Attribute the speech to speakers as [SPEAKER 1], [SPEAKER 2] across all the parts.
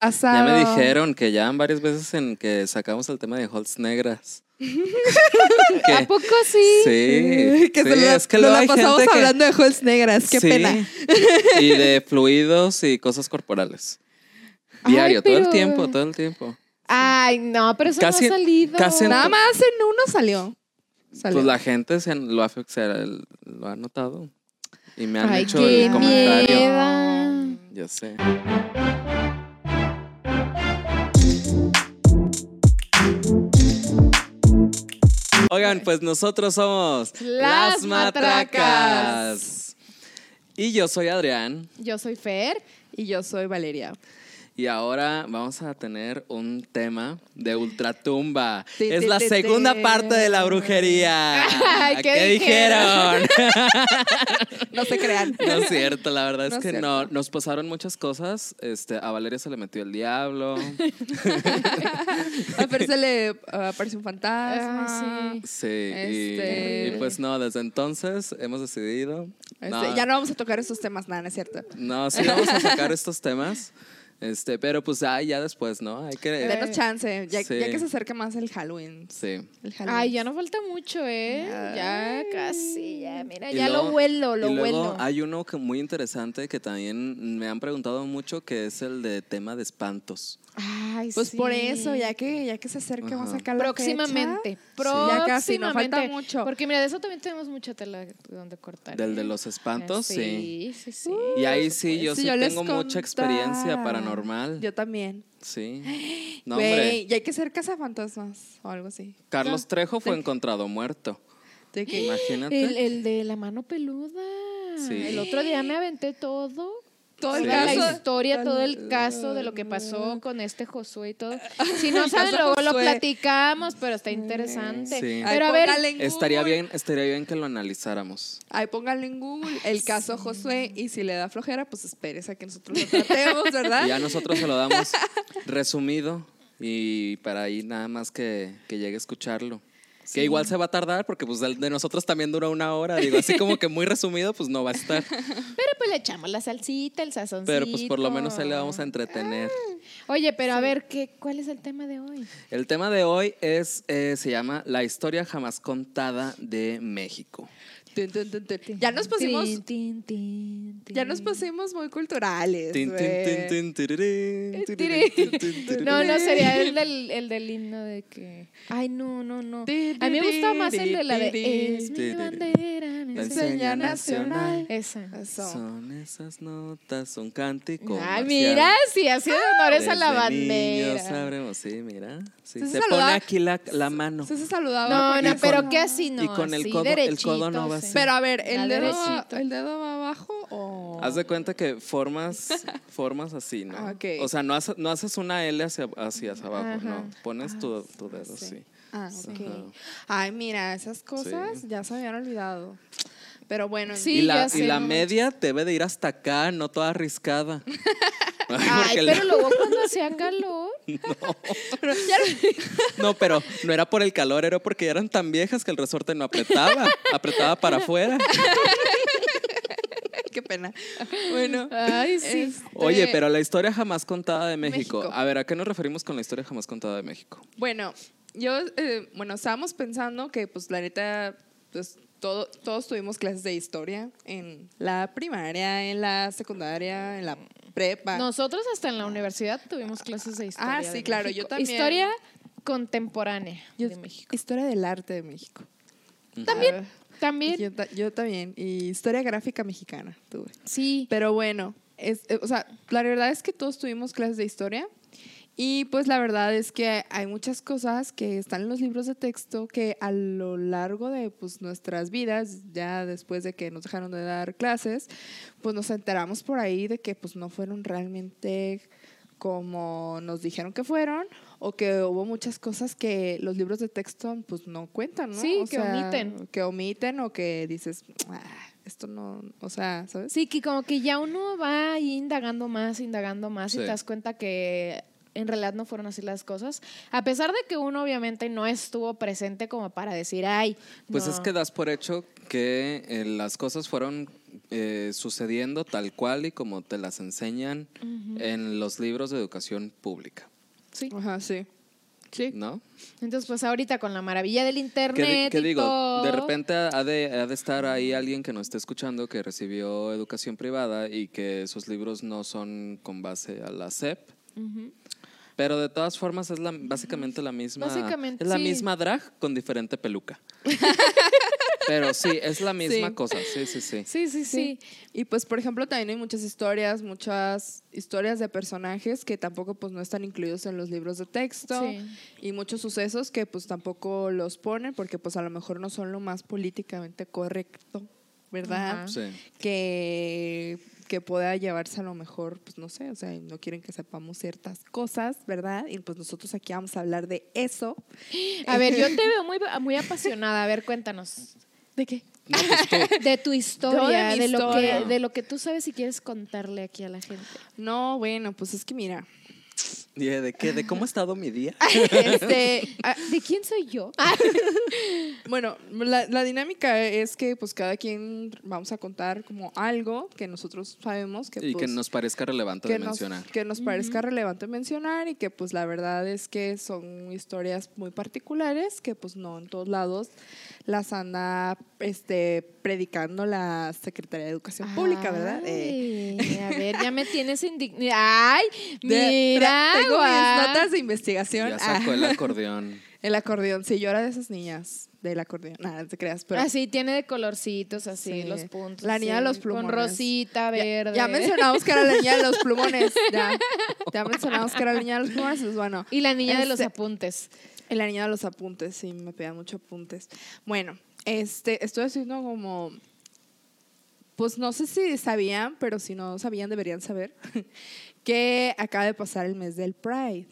[SPEAKER 1] Ya
[SPEAKER 2] me dijeron que ya varias veces en que sacamos el tema de Holtz negras.
[SPEAKER 3] ¿A poco sí?
[SPEAKER 2] Sí.
[SPEAKER 1] que
[SPEAKER 2] sí,
[SPEAKER 1] se lo,
[SPEAKER 2] es que luego
[SPEAKER 1] la pasamos
[SPEAKER 2] gente que-
[SPEAKER 1] hablando de Halls negras. Qué
[SPEAKER 2] Sí.
[SPEAKER 1] pena.
[SPEAKER 2] Y de fluidos y cosas corporales. Diario, todo el
[SPEAKER 3] pero-
[SPEAKER 2] tiempo, todo el tiempo.
[SPEAKER 3] Ay, no, pero eso
[SPEAKER 2] Casi-
[SPEAKER 3] no ha salido.
[SPEAKER 2] casi en-
[SPEAKER 1] Nada más en uno salió. Salió.
[SPEAKER 2] Pues la gente se lo, ha, lo ha notado. Y me han
[SPEAKER 3] Ay,
[SPEAKER 2] hecho
[SPEAKER 3] qué
[SPEAKER 2] el comentario.
[SPEAKER 3] miedo.
[SPEAKER 2] Yo sé. Oigan, pues nosotros somos
[SPEAKER 3] Las Matracas.
[SPEAKER 2] Y yo soy Adrián.
[SPEAKER 3] Yo soy Fer.
[SPEAKER 1] Y yo soy Valeria.
[SPEAKER 2] Y ahora vamos a tener un tema de ultratumba. Es la segunda parte de la brujería.
[SPEAKER 3] Ay, ¿qué
[SPEAKER 2] dijeron?
[SPEAKER 1] No se crean.
[SPEAKER 2] No es cierto, la verdad es
[SPEAKER 1] No es
[SPEAKER 2] que
[SPEAKER 1] cierto.
[SPEAKER 2] no, nos pasaron muchas cosas. Este, a Valeria se le metió el diablo.
[SPEAKER 1] A Fer se le uh, apareció un fantasma.
[SPEAKER 3] Ay,
[SPEAKER 2] Sí, y-
[SPEAKER 1] Este-
[SPEAKER 2] y, pues no, desde entonces hemos decidido.
[SPEAKER 1] Este,
[SPEAKER 2] no,
[SPEAKER 1] Ya no vamos a tocar esos temas, nada, no es cierto.
[SPEAKER 2] no, sí vamos a sacar estos temas. Este, pero pues ah, ya después, ¿no? Hay que.
[SPEAKER 1] Denos chance, ya,
[SPEAKER 2] Sí.
[SPEAKER 1] ya que se acerca más el Halloween.
[SPEAKER 2] Sí.
[SPEAKER 1] El Halloween.
[SPEAKER 3] Ay, ya no falta mucho, ¿eh? Ya
[SPEAKER 1] Ay.
[SPEAKER 3] casi, ya, mira,
[SPEAKER 2] Y
[SPEAKER 3] ya
[SPEAKER 2] luego-
[SPEAKER 3] lo huelo, lo
[SPEAKER 2] y luego
[SPEAKER 3] huelo.
[SPEAKER 2] hay uno que muy interesante que también me han preguntado mucho, que es el de tema de espantos.
[SPEAKER 3] Ay,
[SPEAKER 1] Pues
[SPEAKER 3] sí.
[SPEAKER 1] por eso, ya que, ya que se acerca, vamos a sacar la
[SPEAKER 3] Próximamente.
[SPEAKER 1] fecha.
[SPEAKER 3] Próximamente.
[SPEAKER 1] Ya casi, nos falta mucho.
[SPEAKER 3] Porque mira, de eso también tenemos mucha tela donde cortar.
[SPEAKER 2] Del de
[SPEAKER 3] ¿eh?
[SPEAKER 2] los espantos, sí.
[SPEAKER 3] Sí, sí, sí.
[SPEAKER 2] Y ahí sí, yo sí
[SPEAKER 1] yo
[SPEAKER 2] tengo mucha experiencia paranormal.
[SPEAKER 1] Yo también.
[SPEAKER 2] Sí. No, hombre.
[SPEAKER 1] y hay que ser cazafantasmas o algo así.
[SPEAKER 2] Carlos Trejo fue
[SPEAKER 1] de-
[SPEAKER 2] encontrado muerto.
[SPEAKER 1] De
[SPEAKER 2] Imagínate.
[SPEAKER 3] El, el de la mano peluda.
[SPEAKER 2] Sí.
[SPEAKER 3] El otro día me aventé todo.
[SPEAKER 1] Todo el
[SPEAKER 2] Sí.
[SPEAKER 1] Caso.
[SPEAKER 3] la historia, todo el caso de lo que pasó con este Josué y todo. Si no saben, luego lo platicamos, pero está interesante.
[SPEAKER 2] Sí.
[SPEAKER 3] Pero a
[SPEAKER 1] Ahí
[SPEAKER 3] ver,
[SPEAKER 1] en
[SPEAKER 2] Estaría bien, estaría bien que lo analizáramos.
[SPEAKER 1] Ahí póngale en Google el caso Josué y si le da flojera, pues espérese a que nosotros lo tratemos, ¿verdad?
[SPEAKER 2] Y ya nosotros se lo damos resumido y para ahí nada más que, que llegue a escucharlo. Que igual se va a tardar porque pues el de nosotros también dura una hora. Digo, así como que muy resumido, pues no va a estar.
[SPEAKER 3] pero pues le echamos la salsita, el sazoncito.
[SPEAKER 2] Pero pues por lo menos ahí le vamos a entretener.
[SPEAKER 3] Oye, pero a ver, ¿qué, ¿cuál es el tema de hoy?
[SPEAKER 2] El tema de hoy es, eh, se llama La historia jamás contada de México.
[SPEAKER 1] Ya nos pusimos, ya nos pusimos muy culturales.
[SPEAKER 3] No, no, sería el del, el del himno de que. Ay, no, no, no. A mí me gusta más el de la de. Es mi bandera.
[SPEAKER 2] La
[SPEAKER 3] esa".
[SPEAKER 2] enseña nacional.
[SPEAKER 3] Esa.
[SPEAKER 1] Eso.
[SPEAKER 2] Son esas notas, un cántico.
[SPEAKER 3] Ay,
[SPEAKER 2] marcial.
[SPEAKER 3] mira, sí, ha sido honores a la bandera.
[SPEAKER 2] sabremos, sí, mira. Sí,
[SPEAKER 1] se
[SPEAKER 2] se pone
[SPEAKER 1] saludaba.
[SPEAKER 2] aquí la, la mano.
[SPEAKER 1] Se saludaba.
[SPEAKER 3] No, no, pero ¿qué así no?
[SPEAKER 2] y con el
[SPEAKER 3] así,
[SPEAKER 2] codo- el codo no va
[SPEAKER 3] sí.
[SPEAKER 1] Pero a ver, ¿el dedo. ¿el dedo va abajo o...?
[SPEAKER 2] Haz de cuenta que formas, formas así, ¿no?
[SPEAKER 1] Ah, ok.
[SPEAKER 2] O sea, no haces, no haces una L hacia, hacia abajo,
[SPEAKER 3] Ajá.
[SPEAKER 2] no. Pones tu, tu dedo
[SPEAKER 1] sí.
[SPEAKER 2] así.
[SPEAKER 1] Ah, ok.
[SPEAKER 2] Ajá.
[SPEAKER 1] Ay, mira, esas cosas
[SPEAKER 2] Sí.
[SPEAKER 1] ya se habían olvidado. Pero bueno,
[SPEAKER 3] Sí,
[SPEAKER 2] y la,
[SPEAKER 3] ya sé,
[SPEAKER 2] y la
[SPEAKER 3] no
[SPEAKER 2] media debe de ir hasta acá, no toda arriscada.
[SPEAKER 3] Ay,
[SPEAKER 2] Porque la-
[SPEAKER 3] pero luego cuando hacía calor.
[SPEAKER 1] pero
[SPEAKER 2] No, pero no era por el calor, era porque ya eran tan viejas que el resorte no apretaba, apretaba para afuera.
[SPEAKER 1] qué pena. Bueno,
[SPEAKER 3] Ay, sí.
[SPEAKER 1] este,
[SPEAKER 2] Oye, pero la historia jamás contada de México.
[SPEAKER 1] México.
[SPEAKER 2] A ver, ¿a qué nos referimos con la historia jamás contada de México?
[SPEAKER 1] Bueno, yo, eh, bueno, estábamos pensando que, pues, la neta, pues, todo, todos tuvimos clases de historia en la primaria, en la secundaria, en la prepa.
[SPEAKER 3] Nosotros hasta en la universidad tuvimos clases de historia.
[SPEAKER 1] Ah, sí, claro,
[SPEAKER 3] México.
[SPEAKER 1] yo también.
[SPEAKER 3] Historia contemporánea
[SPEAKER 1] Yo-
[SPEAKER 3] de México.
[SPEAKER 1] Historia del arte de México.
[SPEAKER 3] También,
[SPEAKER 1] Ah,
[SPEAKER 3] también.
[SPEAKER 1] Yo, ta- yo también. Y historia gráfica mexicana tuve.
[SPEAKER 3] Sí.
[SPEAKER 1] Pero bueno, es, eh, o sea, la verdad es que todos tuvimos clases de historia. Y pues la verdad es que hay muchas cosas que están en los libros de texto que a lo largo de pues, nuestras vidas, ya después de que nos dejaron de dar clases, pues nos enteramos por ahí de que pues no fueron realmente como nos dijeron que fueron o que hubo muchas cosas que los libros de texto pues no cuentan, ¿no?
[SPEAKER 3] Sí,
[SPEAKER 1] O
[SPEAKER 3] que omiten.
[SPEAKER 1] Que omiten o que dices, "Ah, esto no, o sea, ¿sabes?
[SPEAKER 3] Sí, que como que ya uno va indagando más, indagando más y te das cuenta que en realidad no fueron así las cosas. A pesar de que uno obviamente no estuvo presente como para decir, ay,
[SPEAKER 2] Pues
[SPEAKER 3] no".
[SPEAKER 2] es que das por hecho que eh, las cosas fueron eh, sucediendo tal cual y como te las enseñan en los libros de educación pública.
[SPEAKER 3] Sí.
[SPEAKER 1] Ajá, sí. Sí.
[SPEAKER 2] ¿No?
[SPEAKER 3] Entonces, pues ahorita con la maravilla del
[SPEAKER 2] ¿Qué,
[SPEAKER 3] internet.
[SPEAKER 2] qué
[SPEAKER 3] y
[SPEAKER 2] digo?
[SPEAKER 3] todo,
[SPEAKER 2] De repente ha de, ha de estar ahí alguien que nos esté escuchando que recibió educación privada y que sus libros no son con base a la SEP. Pero de todas formas es la, básicamente la misma.
[SPEAKER 3] Básicamente,
[SPEAKER 2] es la
[SPEAKER 3] sí.
[SPEAKER 2] misma drag con diferente peluca. Pero sí, es la misma
[SPEAKER 1] Sí.
[SPEAKER 2] cosa. Sí, sí, sí.
[SPEAKER 3] Sí, sí, sí.
[SPEAKER 1] Y pues, por ejemplo, también hay muchas historias, muchas historias de personajes que tampoco pues no están incluidos en los libros de texto
[SPEAKER 3] Sí.
[SPEAKER 1] y muchos sucesos que pues tampoco los ponen porque pues a lo mejor no son lo más políticamente correcto, ¿verdad?
[SPEAKER 2] Sí.
[SPEAKER 1] Que, que pueda llevarse a lo mejor, pues no sé, o sea, no quieren que sepamos ciertas cosas, ¿verdad? Y pues nosotros aquí vamos a hablar de eso.
[SPEAKER 3] A ver, yo te veo muy, muy apasionada. A ver, cuéntanos.
[SPEAKER 1] ¿De qué?
[SPEAKER 2] No, pues.
[SPEAKER 3] De tu historia,
[SPEAKER 1] mi
[SPEAKER 3] de, lo que, de lo que tú sabes y quieres contarle aquí a la gente.
[SPEAKER 1] No, bueno, pues es que mira,
[SPEAKER 2] ¿Y ¿De qué? ¿De cómo ha estado mi día?
[SPEAKER 1] este, ah,
[SPEAKER 3] ¿De quién soy yo?
[SPEAKER 1] Bueno, la, la dinámica es que pues cada quien vamos a contar como algo que nosotros sabemos que
[SPEAKER 2] Y que
[SPEAKER 1] pues,
[SPEAKER 2] nos parezca relevante
[SPEAKER 1] que
[SPEAKER 2] de
[SPEAKER 1] nos,
[SPEAKER 2] mencionar.
[SPEAKER 1] que nos parezca relevante mencionar y que pues la verdad es que son historias muy particulares que pues no en todos lados las anda este predicando la Secretaría de Educación Pública, ¿verdad? Eh,
[SPEAKER 3] Ay, a ver, ya me tienes indignada. Ay,
[SPEAKER 1] de-
[SPEAKER 3] mira.
[SPEAKER 1] tengo
[SPEAKER 3] guau.
[SPEAKER 1] mis notas de investigación.
[SPEAKER 2] Ya sacó
[SPEAKER 1] Ah,
[SPEAKER 2] el acordeón.
[SPEAKER 1] El acordeón, sí, yo era de esas niñas del acordeón. Nada, no te creas, pero
[SPEAKER 3] así tiene de colorcitos, así,
[SPEAKER 1] Sí.
[SPEAKER 3] los puntos.
[SPEAKER 1] La niña de los plumones.
[SPEAKER 3] Con rosita,
[SPEAKER 1] Ya-
[SPEAKER 3] verde.
[SPEAKER 1] Ya, mencionamos que era la niña de los plumones. Ya, ya mencionamos que era la niña de los plumones. Pues bueno.
[SPEAKER 3] Y la niña de los
[SPEAKER 1] Este,
[SPEAKER 3] apuntes.
[SPEAKER 1] y la niña de los apuntes, sí, me pedían mucho apuntes. Bueno, este, estoy haciendo como. Pues no sé si sabían, pero si no sabían, deberían saber que acaba de pasar el mes del Pride.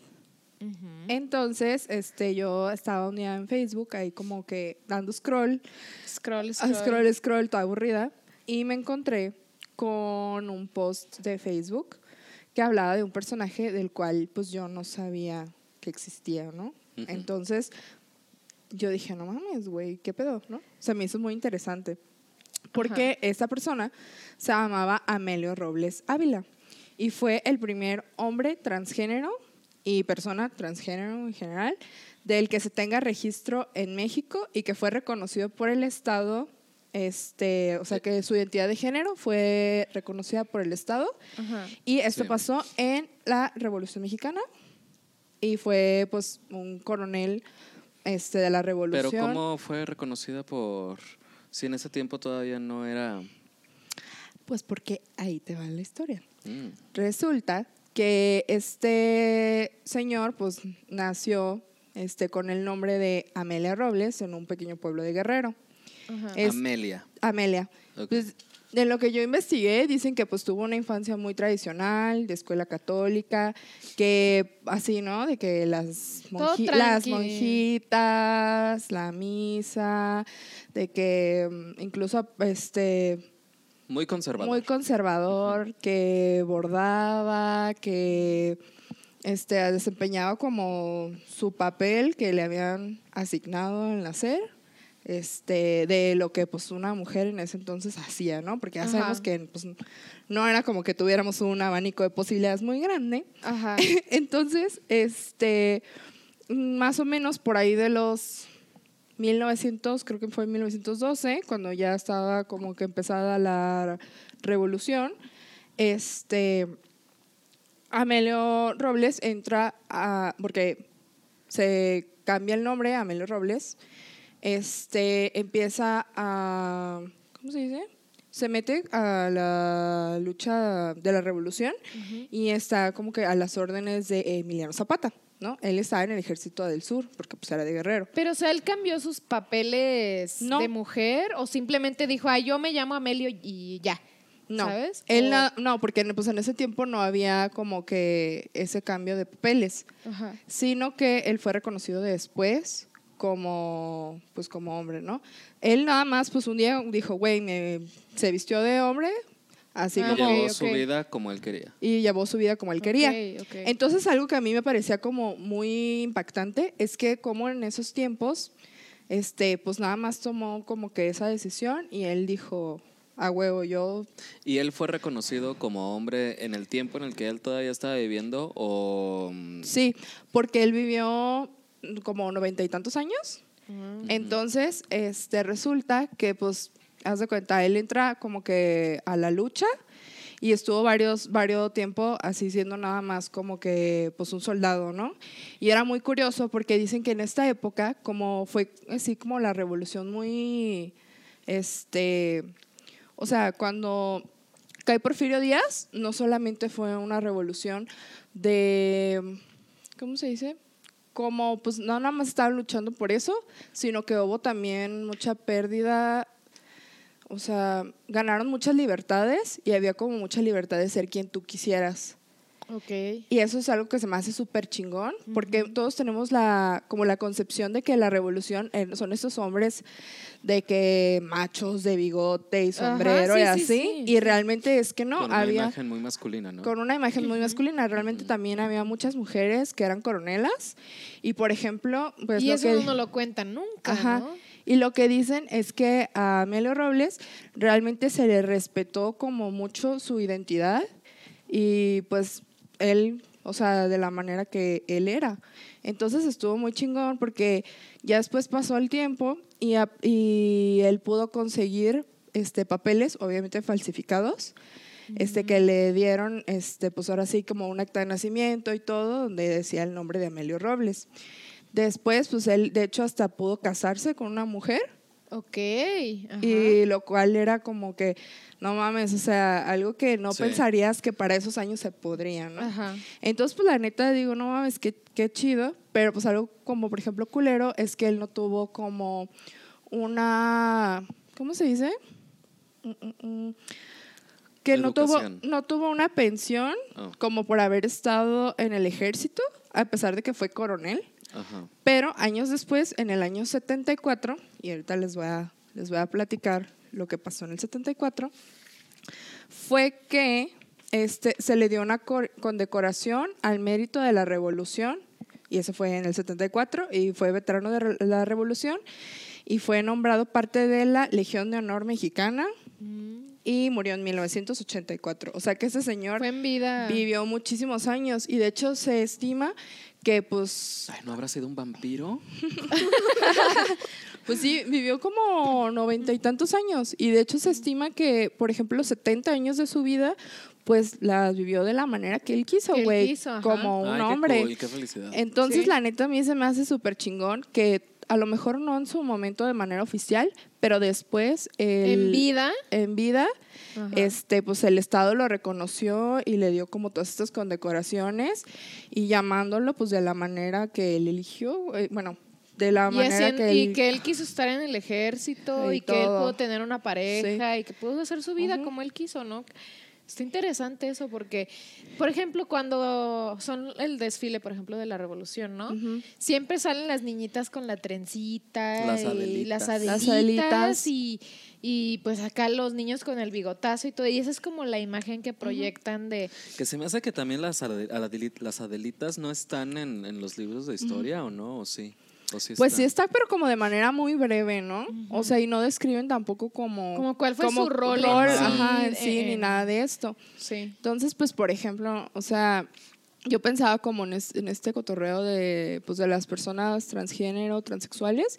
[SPEAKER 1] Entonces, este, yo estaba un día en Facebook ahí como que dando scroll,
[SPEAKER 3] Scroll,
[SPEAKER 1] Ah,
[SPEAKER 3] scroll.
[SPEAKER 1] scroll, scroll, toda aburrida. Y me encontré con un post de Facebook que hablaba de un personaje del cual pues yo no sabía que existía, ¿no?
[SPEAKER 2] Ujú.
[SPEAKER 1] Entonces yo dije, no mames, güey, ¿qué pedo? ¿no? Se me hizo muy interesante. Porque esta persona se llamaba Amelio Robles Ávila y fue el primer hombre transgénero y persona transgénero en general del que se tenga registro en México y que fue reconocido por el Estado, este, o sea que su identidad de género fue reconocida por el Estado
[SPEAKER 3] Ajá.
[SPEAKER 1] y esto
[SPEAKER 2] Sí.
[SPEAKER 1] pasó en la Revolución Mexicana y fue pues un coronel este de la Revolución.
[SPEAKER 2] Pero ¿cómo fue reconocida por... Si en ese tiempo todavía no era...
[SPEAKER 1] Pues porque ahí te va la historia.
[SPEAKER 2] Mm,
[SPEAKER 1] Resulta que este señor pues nació este, con el nombre de Amelia Robles en un pequeño pueblo de Guerrero. Es-
[SPEAKER 2] Amelia.
[SPEAKER 1] Amelia. Pues, de lo que yo investigué, dicen que pues tuvo una infancia muy tradicional, de escuela católica, que así, ¿no? De que las, monji- las monjitas, la misa, de que mm, incluso este
[SPEAKER 2] Muy conservador.
[SPEAKER 1] muy conservador, que bordaba, que este, desempeñaba como su papel que le habían asignado en nacer, este, de lo que pues una mujer en ese entonces hacía, ¿no? Porque ya
[SPEAKER 3] Ajá.
[SPEAKER 1] sabemos que pues, no era como que tuviéramos un abanico de posibilidades muy grande.
[SPEAKER 3] Ajá.
[SPEAKER 1] Entonces, este, más o menos por ahí de los 1900, creo que fue en 1912, cuando ya estaba como que empezada la revolución, este, Amelio Robles entra a, porque se cambia el nombre Amelio Robles, este, empieza a, ¿cómo se dice? Se mete a la lucha de la revolución y está como que a las órdenes de Emiliano Zapata, ¿no? Él estaba en el ejército del sur, porque pues era de guerrero.
[SPEAKER 3] Pero, o sea, él cambió sus papeles
[SPEAKER 1] No.
[SPEAKER 3] de mujer o simplemente dijo, ay, yo me llamo Amelio y ya.
[SPEAKER 1] No,
[SPEAKER 3] ¿Sabes?
[SPEAKER 1] él na- no, porque pues en ese tiempo no había como que ese cambio de papeles,
[SPEAKER 3] Ajá.
[SPEAKER 1] sino que él fue reconocido después como pues como hombre, ¿no? Él nada más pues un día dijo, güey, me se vistió de hombre, así
[SPEAKER 3] Ah,
[SPEAKER 2] Y
[SPEAKER 1] como
[SPEAKER 2] llevó
[SPEAKER 3] ok,
[SPEAKER 2] su
[SPEAKER 3] ok.
[SPEAKER 2] vida como él quería.
[SPEAKER 1] y llevó su vida como él quería.
[SPEAKER 3] Ok, ok.
[SPEAKER 1] Entonces algo que a mí me parecía como muy impactante es que como en esos tiempos, este, pues nada más tomó como que esa decisión y él dijo, a huevo, yo...
[SPEAKER 2] ¿Y él fue reconocido como hombre en el tiempo en el que él todavía estaba viviendo o...? mm,
[SPEAKER 1] Sí, porque él vivió como noventa y tantos años. Entonces, este, resulta que, pues, haz de cuenta, él entra como que a la lucha y estuvo varios, varios tiempo así siendo nada más como que, pues, un soldado, ¿no? Y era muy curioso porque dicen que en esta época, como fue así como la revolución muy, este, o sea, cuando cae Porfirio Díaz, no solamente fue una revolución de, ¿cómo se dice? Como, pues, no nada más estaban luchando por eso, sino que hubo también mucha pérdida, o sea, ganaron muchas libertades y había como mucha libertad de ser quien tú quisieras.
[SPEAKER 3] Ok.
[SPEAKER 1] Y eso es algo que se me hace súper chingón, porque todos tenemos la, como la concepción de que la revolución eh, son estos hombres de que machos de bigote y
[SPEAKER 3] Ajá,
[SPEAKER 1] sombrero
[SPEAKER 3] sí,
[SPEAKER 1] y
[SPEAKER 3] sí,
[SPEAKER 1] así,
[SPEAKER 3] sí,
[SPEAKER 1] y realmente es que no,
[SPEAKER 2] con una
[SPEAKER 1] había
[SPEAKER 2] imagen muy masculina, ¿no?
[SPEAKER 1] con una imagen muy masculina, realmente también había muchas mujeres que eran coronelas y por ejemplo, pues
[SPEAKER 3] y
[SPEAKER 1] lo
[SPEAKER 3] eso
[SPEAKER 1] que
[SPEAKER 3] no lo cuentan nunca,
[SPEAKER 1] Ajá.
[SPEAKER 3] ¿no?
[SPEAKER 1] Y lo que dicen es que a Amelio Robles realmente se le respetó como mucho su identidad y pues él, o sea, de la manera que él era. Entonces estuvo muy chingón porque ya después pasó el tiempo y, a- y él pudo conseguir este, papeles, obviamente falsificados, este, que le dieron, este, pues ahora sí, como un acta de nacimiento y todo, donde decía el nombre de Amelio Robles. Después, pues él, de hecho, hasta pudo casarse con una mujer,
[SPEAKER 3] Ok. ajá.
[SPEAKER 1] y lo cual era como que, no mames, o sea, algo que no
[SPEAKER 2] Sí.
[SPEAKER 1] pensarías que para esos años se podría, ¿no?
[SPEAKER 3] Ajá.
[SPEAKER 1] Entonces, pues la neta digo, no mames, qué, qué chido, pero pues algo como, por ejemplo, culero, es que él no tuvo como una, ¿cómo se dice? Mm, mm, mm. Que no tuvo, no tuvo una pensión
[SPEAKER 2] Oh.
[SPEAKER 1] como por haber estado en el ejército, a pesar de que fue coronel.
[SPEAKER 2] Ajá.
[SPEAKER 1] Pero años después, en el año 74, y ahorita les voy a, les voy a platicar lo que pasó en el 74, fue que este, se le dio una cor- condecoración al mérito de la revolución, y eso fue en el 74, y fue veterano de la revolución, y fue nombrado parte de la Legión de Honor Mexicana, y murió en 1984. O sea que ese señor
[SPEAKER 3] en vida.
[SPEAKER 1] vivió muchísimos años, y de hecho se estima que pues
[SPEAKER 2] Ay, ¿no habrá sido un vampiro?
[SPEAKER 1] Pues sí, vivió como noventa y tantos años y de hecho se estima que, por ejemplo, los 70 años de su vida, pues las vivió de la manera que él quiso,
[SPEAKER 3] Que él
[SPEAKER 1] güey, como un
[SPEAKER 2] Ay, qué
[SPEAKER 1] hombre.
[SPEAKER 2] cool, qué felicidad.
[SPEAKER 1] Entonces,
[SPEAKER 3] Sí.
[SPEAKER 1] la neta, a mí se me hace súper chingón que a lo mejor no en su momento de manera oficial, pero después...
[SPEAKER 3] En vida.
[SPEAKER 1] En vida,
[SPEAKER 3] Ajá.
[SPEAKER 1] este, pues el Estado lo reconoció y le dio como todas estas condecoraciones y llamándolo pues de la manera que él eligió, eh, bueno, de la
[SPEAKER 3] Y,
[SPEAKER 1] manera que
[SPEAKER 3] y
[SPEAKER 1] él...
[SPEAKER 3] que él quiso estar en el ejército
[SPEAKER 1] Y
[SPEAKER 3] y, que él pudo tener una pareja y que pudo hacer su vida como él quiso, ¿no? Está interesante eso porque, por ejemplo, cuando son el desfile, por ejemplo, de la revolución, ¿no? Siempre salen las niñitas con la trencita
[SPEAKER 2] Las
[SPEAKER 3] y
[SPEAKER 2] Adelitas.
[SPEAKER 3] las
[SPEAKER 1] Las
[SPEAKER 3] adelitas, y, y pues acá los niños con el bigotazo y todo. Y esa es como la imagen que proyectan de...
[SPEAKER 2] Que se me hace que también las, las Adelitas no están en, en los libros de historia, ¿o no? ¿O sí? ¿O sí
[SPEAKER 1] Pues sí
[SPEAKER 2] están?
[SPEAKER 1] está, pero como de manera muy breve, ¿no? O sea, y no describen tampoco como...
[SPEAKER 3] Como cuál fue su rol en
[SPEAKER 1] ajá,
[SPEAKER 3] sí,
[SPEAKER 1] en sí, ni nada de esto.
[SPEAKER 3] Sí.
[SPEAKER 1] Entonces, pues, por ejemplo, o sea, yo pensaba como en este, en este cotorreo de, pues, de las personas transgénero, transexuales,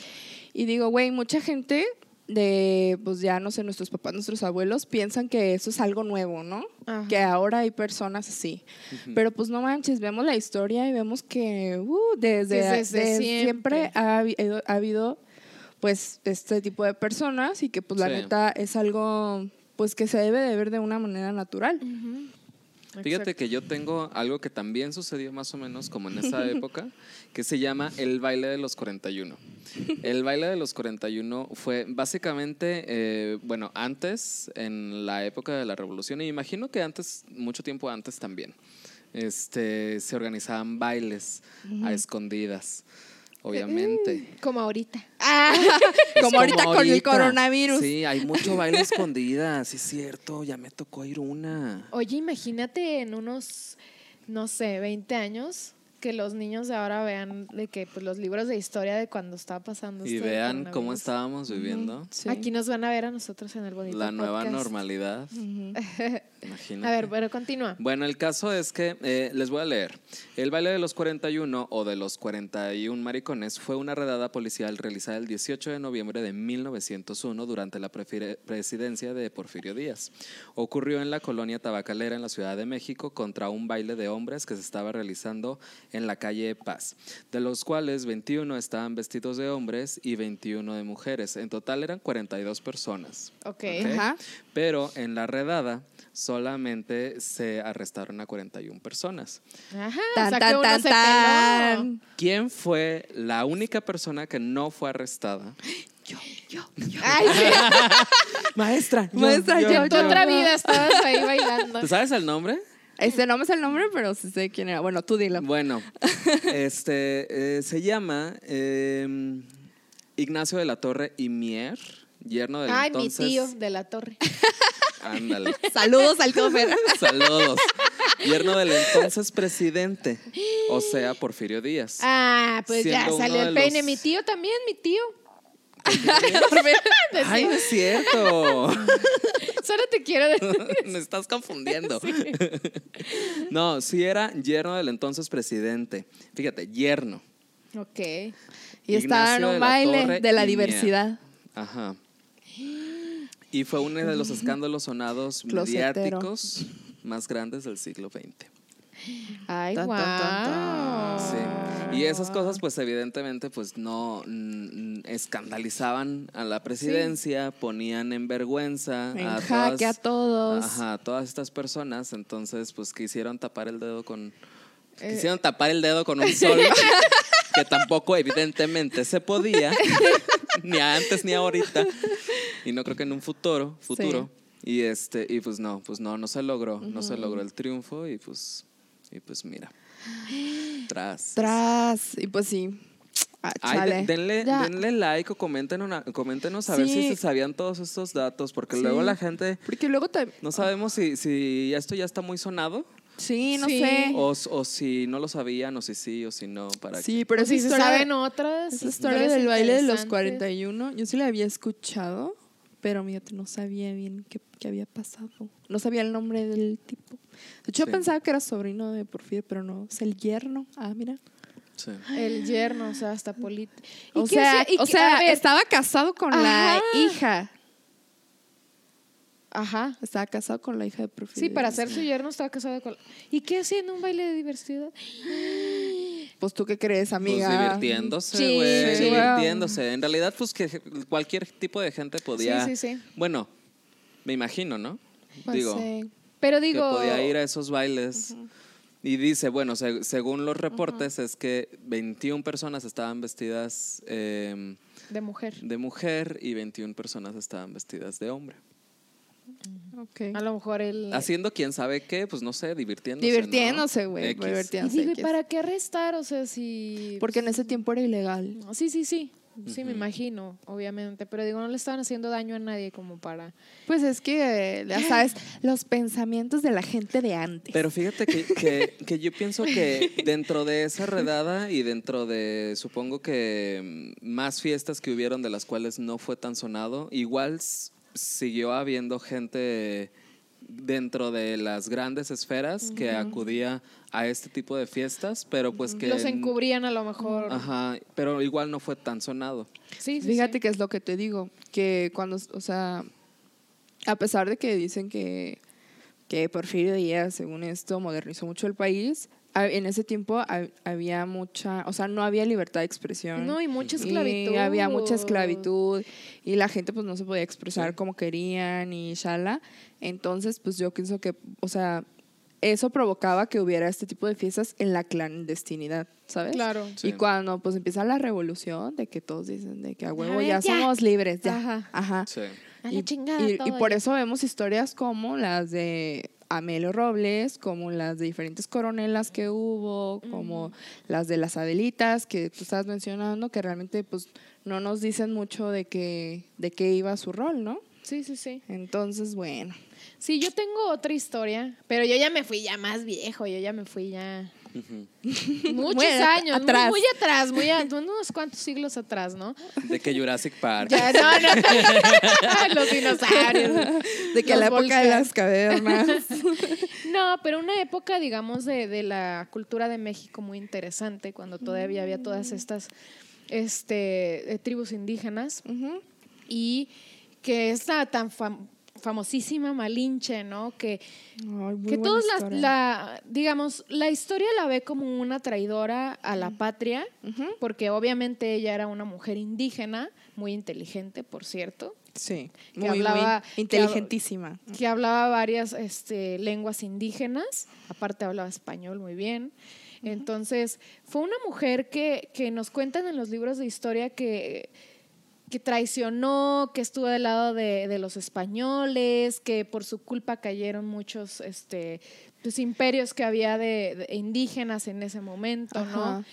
[SPEAKER 1] y digo, güey, mucha gente de, pues ya no sé, nuestros papás, nuestros abuelos, piensan que eso es algo nuevo, ¿no?
[SPEAKER 3] Ajá.
[SPEAKER 1] Que ahora hay personas así. Pero pues no manches, vemos la historia y vemos que uh, desde,
[SPEAKER 3] Que desde
[SPEAKER 1] desde
[SPEAKER 3] siempre.
[SPEAKER 1] siempre ha, habido- ha habido pues este tipo de personas y que pues la
[SPEAKER 2] Sí.
[SPEAKER 1] neta es algo pues que se debe de ver de una manera natural.
[SPEAKER 2] Fíjate que yo tengo algo que también sucedió más o menos como en esa época, que se llama el baile de los 41. El baile de los 41 fue básicamente, eh, bueno, antes, en la época de la revolución, y imagino que antes, mucho tiempo antes también, este, se organizaban bailes a escondidas, obviamente.
[SPEAKER 3] Como ahorita.
[SPEAKER 2] Es
[SPEAKER 1] Como ahorita con el coronavirus.
[SPEAKER 2] Sí, hay mucho baile a escondidas, sí es cierto, ya me tocó ir una.
[SPEAKER 3] Oye, imagínate en unos, no sé, 20 años, que los niños de ahora vean de que pues los libros de historia de cuando estaba pasando
[SPEAKER 2] Y vean cómo estábamos viviendo.
[SPEAKER 1] Sí.
[SPEAKER 3] Aquí nos van a ver a nosotros en el bonito
[SPEAKER 2] La nueva
[SPEAKER 3] podcast.
[SPEAKER 2] normalidad. Imagínate.
[SPEAKER 3] A ver, pero continúa.
[SPEAKER 2] Bueno, el caso es que eh, les voy a leer. El baile de los 41 o de los 41 maricones fue una redada policial realizada el 18 de noviembre de 1901 durante la presidencia de Porfirio Díaz. Ocurrió en la colonia tabacalera en la Ciudad de México contra un baile de hombres que se estaba realizando en la calle Paz, de los cuales 21 estaban vestidos de hombres y 21 de mujeres. En total eran 42 personas.
[SPEAKER 3] Ok.
[SPEAKER 2] Ok.
[SPEAKER 1] Ajá.
[SPEAKER 2] Pero en la redada solamente se arrestaron a 41 personas.
[SPEAKER 3] Ajá.
[SPEAKER 1] Tan,
[SPEAKER 3] o sea
[SPEAKER 1] tan,
[SPEAKER 3] que uno
[SPEAKER 1] tan,
[SPEAKER 3] se peló.
[SPEAKER 1] tan.
[SPEAKER 2] ¿Quién fue la única persona que no fue arrestada?
[SPEAKER 3] Ay, sí.
[SPEAKER 2] Maestra.
[SPEAKER 1] Maestra, yo,
[SPEAKER 3] En tu
[SPEAKER 1] yo.
[SPEAKER 3] otra vida estabas ahí bailando.
[SPEAKER 2] ¿Tú sabes el nombre?
[SPEAKER 1] Este no me sé el nombre, pero sí sé quién era. Bueno, tú dilo.
[SPEAKER 2] Bueno, este eh, se llama eh, Ignacio de la Torre y Mier, yerno del
[SPEAKER 3] Ay,
[SPEAKER 2] entonces.
[SPEAKER 3] mi tío de la torre.
[SPEAKER 2] Ándale.
[SPEAKER 1] Saludos al cofer.
[SPEAKER 2] Saludos. Yerno del entonces presidente, o sea, Porfirio Díaz.
[SPEAKER 3] Ah, pues ya salió
[SPEAKER 2] de
[SPEAKER 3] el peine.
[SPEAKER 2] los-
[SPEAKER 3] Mi tío también, mi tío.
[SPEAKER 2] Ay, no es cierto.
[SPEAKER 3] Solo te quiero decir.
[SPEAKER 2] Me estás confundiendo. No, sí era yerno del entonces presidente. Fíjate, yerno.
[SPEAKER 3] Ok.
[SPEAKER 1] Y estaba en
[SPEAKER 2] Ignacio de
[SPEAKER 1] un
[SPEAKER 2] la
[SPEAKER 1] baile
[SPEAKER 2] Torre
[SPEAKER 1] de la diversidad.
[SPEAKER 2] Ajá. Y fue uno de los escándalos sonados mediáticos más grandes del siglo XX.
[SPEAKER 3] Ay,
[SPEAKER 1] Tan,
[SPEAKER 3] guau.
[SPEAKER 1] tan.
[SPEAKER 2] Sí. Y esas cosas, pues evidentemente, pues no mm, escandalizaban a la presidencia, ponían en vergüenza
[SPEAKER 1] En
[SPEAKER 2] a
[SPEAKER 1] jaque a
[SPEAKER 2] todas,
[SPEAKER 1] todos.
[SPEAKER 2] ajá, a todas estas personas. Entonces, pues quisieron tapar el dedo con,
[SPEAKER 3] Eh.
[SPEAKER 2] quisieron tapar el dedo con un sol que tampoco evidentemente se podía, ni antes ni ahorita, y no creo que en un futuro, futuro. Y este, y pues no, pues no, no se logró, no se logró el triunfo y pues, y pues mira, tras.
[SPEAKER 1] Tras. Y pues sí. Ah,
[SPEAKER 2] Ay, denle, denle like o comenten una- coméntenos a ver si se sabían todos estos datos, porque
[SPEAKER 1] Sí.
[SPEAKER 2] luego la gente
[SPEAKER 1] Porque luego te.
[SPEAKER 2] no sabemos si, si esto ya está muy sonado
[SPEAKER 1] Sí, no
[SPEAKER 3] Sí.
[SPEAKER 1] sé.
[SPEAKER 2] o, o si no lo sabían o si sí o si no. Para
[SPEAKER 1] Sí, pero
[SPEAKER 3] Pero
[SPEAKER 1] esa
[SPEAKER 3] si se saben otras.
[SPEAKER 1] esa historia
[SPEAKER 3] historias
[SPEAKER 1] del baile de los
[SPEAKER 3] interesantes.
[SPEAKER 1] 41, yo sí la había escuchado, pero fíjate, no sabía bien qué, qué había pasado. No sabía el nombre del tipo. De hecho,
[SPEAKER 2] Sí.
[SPEAKER 1] yo pensaba que era sobrino de Porfirio, pero no, es el yerno. Ah, mira.
[SPEAKER 2] Sí.
[SPEAKER 3] El yerno, o sea, hasta político.
[SPEAKER 1] O sea, o sea estaba casado con la hija.
[SPEAKER 3] Ajá.
[SPEAKER 1] Estaba casado con la hija de Porfirio.
[SPEAKER 3] Sí, para ser su yerno estaba casado con. ¿Y qué hacía en un baile de diversidad?
[SPEAKER 1] Pues tú qué crees,
[SPEAKER 2] Pues
[SPEAKER 1] amiga.
[SPEAKER 2] divirtiéndose,
[SPEAKER 3] Sí,
[SPEAKER 2] güey,
[SPEAKER 3] sí.
[SPEAKER 2] divirtiéndose. En realidad, pues que cualquier tipo de gente podía.
[SPEAKER 3] Sí, sí, sí.
[SPEAKER 2] Bueno, me imagino, ¿no?
[SPEAKER 1] Pues
[SPEAKER 2] Digo,
[SPEAKER 1] sí.
[SPEAKER 3] Pero
[SPEAKER 2] que
[SPEAKER 3] digo.
[SPEAKER 2] podía ir a esos bailes. Y dice, bueno, se- según los reportes, es que 21 personas estaban vestidas eh,
[SPEAKER 3] De mujer.
[SPEAKER 2] de mujer y 21 personas estaban vestidas de hombre.
[SPEAKER 3] A lo mejor él.
[SPEAKER 2] Haciendo quién sabe qué, pues no sé, divirtiéndose. ¿no?
[SPEAKER 1] Divirtiéndose, güey.
[SPEAKER 3] Y
[SPEAKER 1] Divirtiéndose.
[SPEAKER 3] digo, ¿y para qué arrestar? O sea, si.
[SPEAKER 1] Porque en ese tiempo era ilegal.
[SPEAKER 3] Sí, sí, sí. Sí, me imagino, obviamente. Pero digo, no le estaban haciendo daño a nadie como para.
[SPEAKER 1] Pues es que, eh, ya sabes, los pensamientos de la gente de antes.
[SPEAKER 2] Pero fíjate que, que- que yo pienso que dentro de esa redada y dentro de, supongo que mm, más fiestas que hubieron de las cuales no fue tan sonado, igual siguió habiendo gente dentro de las grandes esferas que acudía a este tipo de fiestas, pero pues que...
[SPEAKER 3] Los encubrían a lo mejor.
[SPEAKER 2] Ajá, pero igual no fue tan sonado.
[SPEAKER 3] Sí, sí.
[SPEAKER 1] Fíjate
[SPEAKER 3] sí.
[SPEAKER 1] que es lo que te digo, que cuando, o sea, a pesar de que dicen que, que Porfirio Díaz, según esto, modernizó mucho el país, en ese tiempo ha- había mucha, o sea, no había libertad de expresión.
[SPEAKER 3] No, y mucha
[SPEAKER 1] Y
[SPEAKER 3] esclavitud.
[SPEAKER 1] había mucha esclavitud y la gente pues no se podía expresar como querían y shala. Entonces, pues yo pienso que, o sea, eso provocaba que hubiera este tipo de fiestas en la clandestinidad, ¿sabes?
[SPEAKER 3] Claro.
[SPEAKER 2] Sí.
[SPEAKER 1] Y cuando pues empieza la revolución de que todos dicen de que a huevo
[SPEAKER 3] ver,
[SPEAKER 1] ya,
[SPEAKER 3] ya.
[SPEAKER 1] somos libres, ya.
[SPEAKER 3] Ajá.
[SPEAKER 1] Ajá.
[SPEAKER 2] Sí.
[SPEAKER 3] A la
[SPEAKER 1] Y,
[SPEAKER 3] chingada
[SPEAKER 1] y- y por
[SPEAKER 3] ya.
[SPEAKER 1] eso vemos historias como las de Amelio Robles, como las de diferentes coronelas que hubo, como las de las Adelitas que tú estabas mencionando, que realmente pues no nos dicen mucho de que de qué iba su rol, ¿no?
[SPEAKER 3] Sí, sí, sí.
[SPEAKER 1] Entonces, bueno.
[SPEAKER 3] Sí, yo tengo otra historia, pero yo ya me fui ya más viejo, yo ya me fui ya. Muchos
[SPEAKER 1] Muy
[SPEAKER 3] años, muy-
[SPEAKER 1] atrás.
[SPEAKER 3] Muy, atrás, muy a- unos cuantos siglos atrás, ¿no?
[SPEAKER 2] De que Jurassic Park.
[SPEAKER 3] Ya, no, no. Los dinosaurios.
[SPEAKER 1] De que
[SPEAKER 3] Los
[SPEAKER 1] la época de las cavernas.
[SPEAKER 3] No, pero una época, digamos, de, de la cultura de México muy interesante, cuando todavía había todas estas este, eh, tribus indígenas y que es tan fam- famosísima Malinche, ¿no? Que,
[SPEAKER 1] Ay,
[SPEAKER 3] que todos la, digamos, la historia la ve como una traidora a la patria, porque obviamente ella era una mujer indígena, muy inteligente, por cierto,
[SPEAKER 1] Sí,
[SPEAKER 3] que
[SPEAKER 1] muy,
[SPEAKER 3] hablaba-
[SPEAKER 1] muy inteligentísima.
[SPEAKER 3] que hablaba varias este, lenguas indígenas, aparte hablaba español muy bien. Entonces, fue una mujer que, que nos cuentan en los libros de historia que, que traicionó, que estuvo del lado de, de los españoles, que por su culpa cayeron muchos este, pues, imperios que había de, de indígenas en ese momento, ¿no?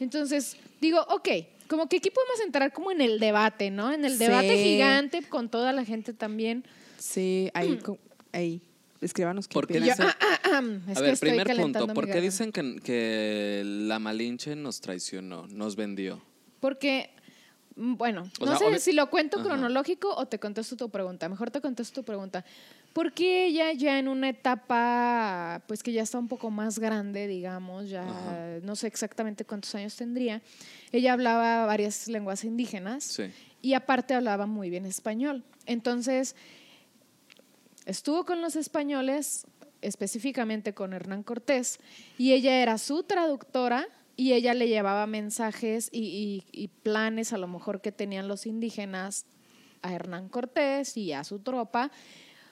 [SPEAKER 3] Entonces, digo, ok, como que aquí podemos entrar como en el debate, ¿no? En el
[SPEAKER 1] Sí.
[SPEAKER 3] debate gigante con toda la gente también.
[SPEAKER 1] Sí, ahí, co- ahí. Escríbanos
[SPEAKER 2] ¿Por qué
[SPEAKER 1] opinan.
[SPEAKER 3] Yo-
[SPEAKER 2] dicen-
[SPEAKER 3] es
[SPEAKER 2] A ver, primer punto. ¿Por qué dicen que, que la Malinche nos traicionó, nos vendió?
[SPEAKER 3] Porque, mm, bueno,
[SPEAKER 2] O
[SPEAKER 3] no
[SPEAKER 2] sea,
[SPEAKER 3] sé si lo cuento
[SPEAKER 2] Ajá.
[SPEAKER 3] cronológico o te contesto tu pregunta. Mejor te contesto tu pregunta. Porque ella ya en una etapa, pues que ya está un poco más grande, digamos, ya
[SPEAKER 2] Ajá.
[SPEAKER 3] no sé exactamente cuántos años tendría, ella hablaba varias lenguas indígenas
[SPEAKER 2] Sí.
[SPEAKER 3] y aparte hablaba muy bien español. Entonces, estuvo con los españoles, específicamente con Hernán Cortés, y ella era su traductora y ella le llevaba mensajes y, y- y planes a lo mejor que tenían los indígenas a Hernán Cortés y a su tropa.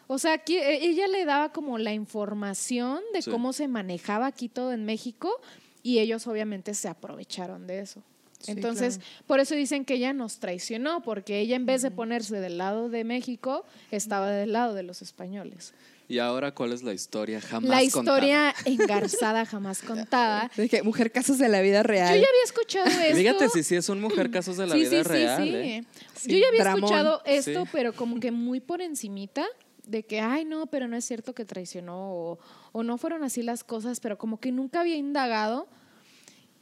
[SPEAKER 3] O sea, aquí, eh, ella le daba como la información de
[SPEAKER 2] Sí.
[SPEAKER 3] cómo se manejaba aquí todo en México y ellos obviamente se aprovecharon de eso.
[SPEAKER 1] Sí,
[SPEAKER 3] Entonces,
[SPEAKER 1] claro.
[SPEAKER 3] por eso dicen que ella nos traicionó, porque ella en vez de ponerse del lado de México, estaba del lado de los españoles.
[SPEAKER 2] ¿Y ahora cuál es la historia jamás
[SPEAKER 3] la
[SPEAKER 2] contada?
[SPEAKER 3] historia engarzada, jamás contada.
[SPEAKER 1] Que mujer casos de la vida
[SPEAKER 3] Yo
[SPEAKER 1] real.
[SPEAKER 3] ya había escuchado esto.
[SPEAKER 2] Fíjate si sí es un mujer casos de la
[SPEAKER 3] sí,
[SPEAKER 2] vida
[SPEAKER 3] sí,
[SPEAKER 2] real.
[SPEAKER 3] sí, sí.
[SPEAKER 2] ¿eh?
[SPEAKER 1] Sí,
[SPEAKER 3] Yo ya había
[SPEAKER 1] dramón.
[SPEAKER 3] escuchado esto,
[SPEAKER 2] Sí.
[SPEAKER 3] pero como que muy por encimita, de que, ay, no, pero no es cierto que traicionó, o, o no fueron así las cosas, pero como que nunca había indagado,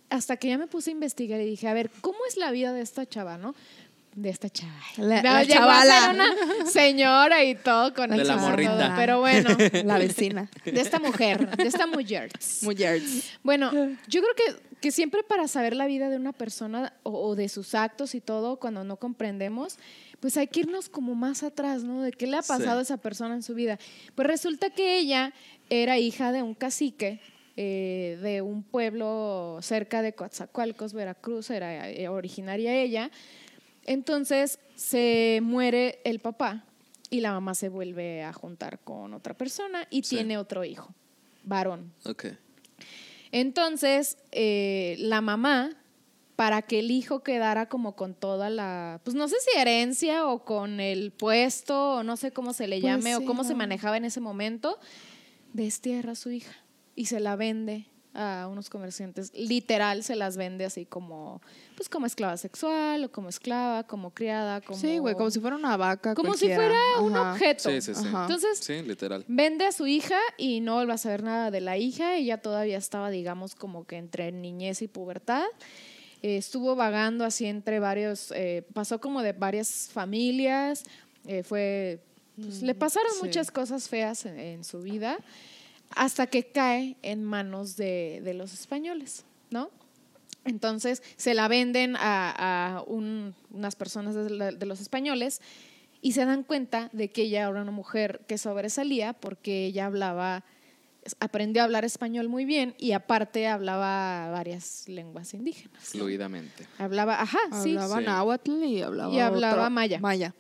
[SPEAKER 3] hasta que ya me puse a investigar y dije, a ver, ¿cómo es la vida de esta chava, no? De esta chava.
[SPEAKER 1] La-
[SPEAKER 3] No,
[SPEAKER 1] la chavala.
[SPEAKER 3] una señora y todo con
[SPEAKER 2] De
[SPEAKER 3] el
[SPEAKER 2] la morrita.
[SPEAKER 3] todo, Pero bueno,
[SPEAKER 1] La vecina.
[SPEAKER 3] de esta mujer, de esta mujer.
[SPEAKER 1] Mujeres.
[SPEAKER 3] Bueno, yo creo que, que siempre para saber la vida de una persona o, o de sus actos y todo, cuando no comprendemos, pues hay que irnos como más atrás, ¿no? De qué le ha pasado a esa persona en su vida. Pues resulta que ella era hija de un cacique eh, de un pueblo cerca de Coatzacoalcos, Veracruz, era eh, originaria ella. Entonces se muere el papá y la mamá se vuelve a juntar con otra persona y
[SPEAKER 2] Sí.
[SPEAKER 3] tiene otro hijo, varón.
[SPEAKER 2] Ok.
[SPEAKER 3] Entonces, eh, la mamá, para que el hijo quedara como con toda la, pues no sé si herencia o con el puesto, o no sé cómo se le
[SPEAKER 1] Pues
[SPEAKER 3] llame, o cómo se manejaba en ese momento, destierra a su hija y se la vende a unos comerciantes. Literal, se las vende así como, pues como esclava sexual, o como esclava, como criada, como...
[SPEAKER 1] Sí, güey, como si fuera una vaca.
[SPEAKER 3] como si fuera un objeto.
[SPEAKER 2] Sí, sí, sí.
[SPEAKER 1] Ajá.
[SPEAKER 3] Entonces,
[SPEAKER 2] Sí, literal.
[SPEAKER 3] Vende a su hija y no vuelve a saber nada de la hija. Ella todavía estaba, digamos, como que entre niñez y pubertad. Eh, estuvo vagando así entre varios, eh, pasó como de varias familias. eh, fue, pues, le pasaron
[SPEAKER 1] sí.
[SPEAKER 3] muchas cosas feas en, en su vida hasta que cae en manos de, de los españoles, ¿no? Entonces se la venden a, a un- unas personas de, la- de los españoles y se dan cuenta de que ella era una mujer que sobresalía porque ella hablaba, aprendió a hablar español muy bien y aparte hablaba varias lenguas indígenas.
[SPEAKER 2] Fluidamente.
[SPEAKER 3] Hablaba, ajá, sí.
[SPEAKER 1] Hablaba náhuatl y hablaba,
[SPEAKER 3] Y hablaba maya.
[SPEAKER 1] Maya.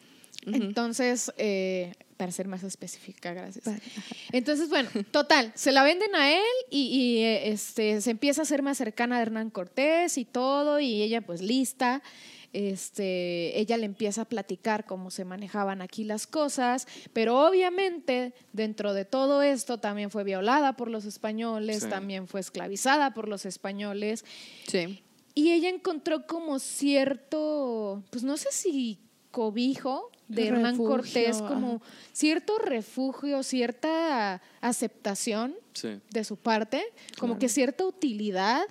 [SPEAKER 3] Entonces, eh, para ser más específica, gracias. Entonces, bueno, total, se la venden a él y, y, eh, este, se empieza a ser más cercana a Hernán Cortés y todo, y ella pues lista. Este, ella le empieza a platicar cómo se manejaban aquí las cosas, pero obviamente dentro de todo esto también fue violada por los españoles,
[SPEAKER 2] Sí.
[SPEAKER 3] también fue esclavizada por los españoles,
[SPEAKER 1] Sí.
[SPEAKER 3] y ella encontró como cierto, pues no sé si cobijo de Hernán
[SPEAKER 1] Refugio,
[SPEAKER 3] Cortés,
[SPEAKER 1] ajá.
[SPEAKER 3] como cierto refugio, cierta aceptación
[SPEAKER 2] Sí.
[SPEAKER 3] de su parte, como que cierta utilidad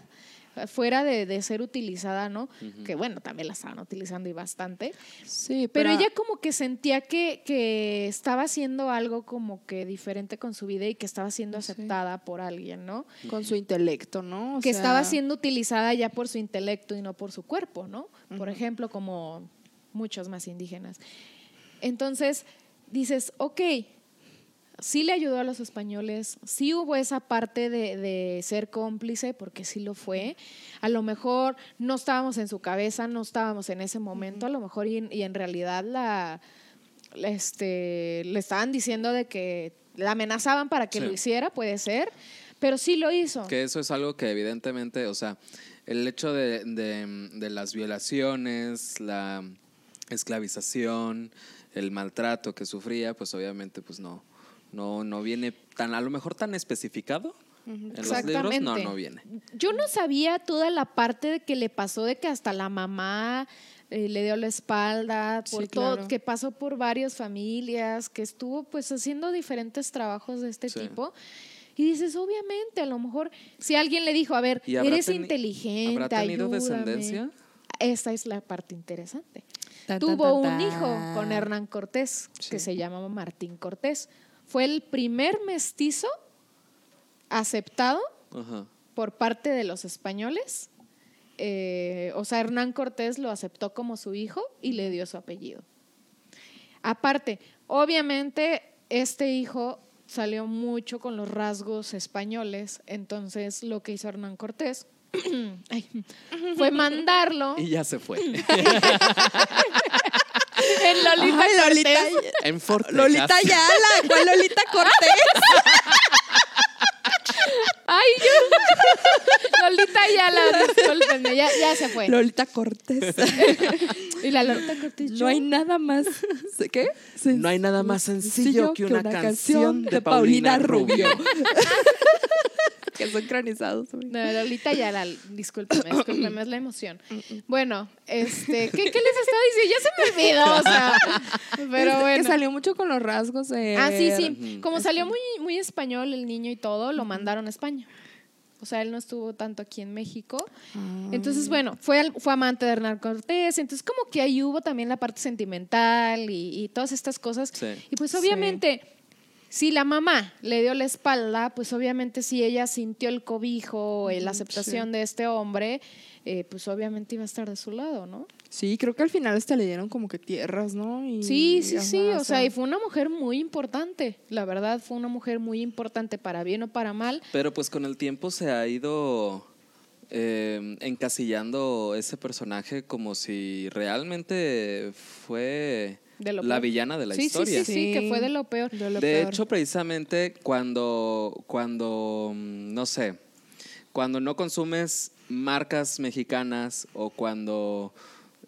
[SPEAKER 3] fuera de, de ser utilizada, ¿no? Que bueno, también la estaban utilizando y bastante.
[SPEAKER 1] Sí,
[SPEAKER 3] Pero ella como que sentía que, que estaba haciendo algo como que diferente con su vida y que estaba siendo
[SPEAKER 1] Sí.
[SPEAKER 3] aceptada por alguien, ¿no?
[SPEAKER 1] con su intelecto, ¿no? O
[SPEAKER 3] que
[SPEAKER 1] sea,
[SPEAKER 3] estaba siendo utilizada ya por su intelecto y no por su cuerpo, ¿no? Por ejemplo, como muchos más indígenas. Entonces, dices, ok, sí le ayudó a los españoles, sí hubo esa parte de, de ser cómplice, porque sí lo fue. A lo mejor no estábamos en su cabeza, no estábamos en ese momento, a lo mejor y, en- y en realidad la, la, este, le estaban diciendo de que la amenazaban para que
[SPEAKER 2] Sí.
[SPEAKER 3] lo hiciera, puede ser, pero sí lo hizo.
[SPEAKER 2] Que eso es algo que evidentemente, o sea, el hecho de, de- de las violaciones, la esclavización, el maltrato que sufría, pues obviamente pues no, no, no viene tan, a lo mejor tan especificado. En los libros no, no viene.
[SPEAKER 3] Yo no sabía toda la parte de que le pasó de que hasta la mamá eh, le dio la espalda, por
[SPEAKER 1] Sí,
[SPEAKER 3] todo,
[SPEAKER 1] claro.
[SPEAKER 3] que pasó por varias familias, que estuvo pues haciendo diferentes trabajos de este
[SPEAKER 2] Sí.
[SPEAKER 3] tipo. Y dices, obviamente, a lo mejor si alguien le dijo, a ver,
[SPEAKER 2] ¿Y habrá
[SPEAKER 3] eres inteligente,
[SPEAKER 2] ¿Habrá tenido
[SPEAKER 3] ayúdame".
[SPEAKER 2] descendencia?
[SPEAKER 3] Esa es la parte interesante. Tuvo un hijo con Hernán Cortés, que se llamaba Martín Cortés. Fue el primer mestizo aceptado
[SPEAKER 2] Ajá.
[SPEAKER 3] por parte de los españoles. Eh, o sea, Hernán Cortés lo aceptó como su hijo y le dio su apellido. Aparte, obviamente, este hijo salió mucho con los rasgos españoles, entonces lo que hizo Hernán Cortés ay, fue mandarlo
[SPEAKER 2] Y ya se fue.
[SPEAKER 3] en Lolita
[SPEAKER 1] Ay, Lolita,
[SPEAKER 3] Cortés.
[SPEAKER 2] en Fort
[SPEAKER 1] Lolita. Ayala, ¿cuál Lolita Cortés?
[SPEAKER 3] Ay, yo. Lolita Ayala, discúlpenme, ya, ya se fue.
[SPEAKER 1] Lolita Cortés.
[SPEAKER 3] y la Lolita Cortés.
[SPEAKER 1] No hay nada más. ¿Qué?
[SPEAKER 2] No hay nada más sencillo que una canción de Paulina Rubio.
[SPEAKER 1] Que güey.
[SPEAKER 3] No, Lolita Ayala, discúlpeme, discúlpeme, es la emoción. Bueno, este, ¿qué, qué les estaba diciendo? Ya se me olvidó, o sea, pero
[SPEAKER 1] Es que salió mucho con los rasgos de.
[SPEAKER 3] Ah, sí, sí. Como salió muy, muy español el niño y todo, lo mandaron a España. O sea, él no estuvo tanto aquí en México.
[SPEAKER 1] Ah.
[SPEAKER 3] Entonces, bueno, fue, fue amante de Hernán Cortés. Entonces, como que ahí hubo también la parte sentimental y, y todas estas cosas.
[SPEAKER 2] Sí.
[SPEAKER 3] Y pues
[SPEAKER 1] Sí.
[SPEAKER 3] Si la mamá le dio la espalda, pues obviamente si ella sintió el cobijo, eh, la aceptación de este hombre, eh, pues obviamente iba a estar de su lado, ¿no?
[SPEAKER 1] Sí, creo que al final hasta le dieron como que tierras, ¿no? Y-
[SPEAKER 3] Sí, sí, sí. O sea, y fue una mujer muy importante. La verdad, fue una mujer muy importante para bien o para mal.
[SPEAKER 2] Pero pues con el tiempo se ha ido eh, encasillando ese personaje como si realmente fue
[SPEAKER 3] De lo
[SPEAKER 2] la
[SPEAKER 3] peor.
[SPEAKER 2] villana de la
[SPEAKER 3] sí,
[SPEAKER 2] historia.
[SPEAKER 3] Sí, sí, sí, que fue de lo peor.
[SPEAKER 1] de lo
[SPEAKER 2] De
[SPEAKER 1] peor.
[SPEAKER 2] hecho, precisamente cuando, cuando, mm, no sé, cuando no consumes marcas mexicanas o cuando,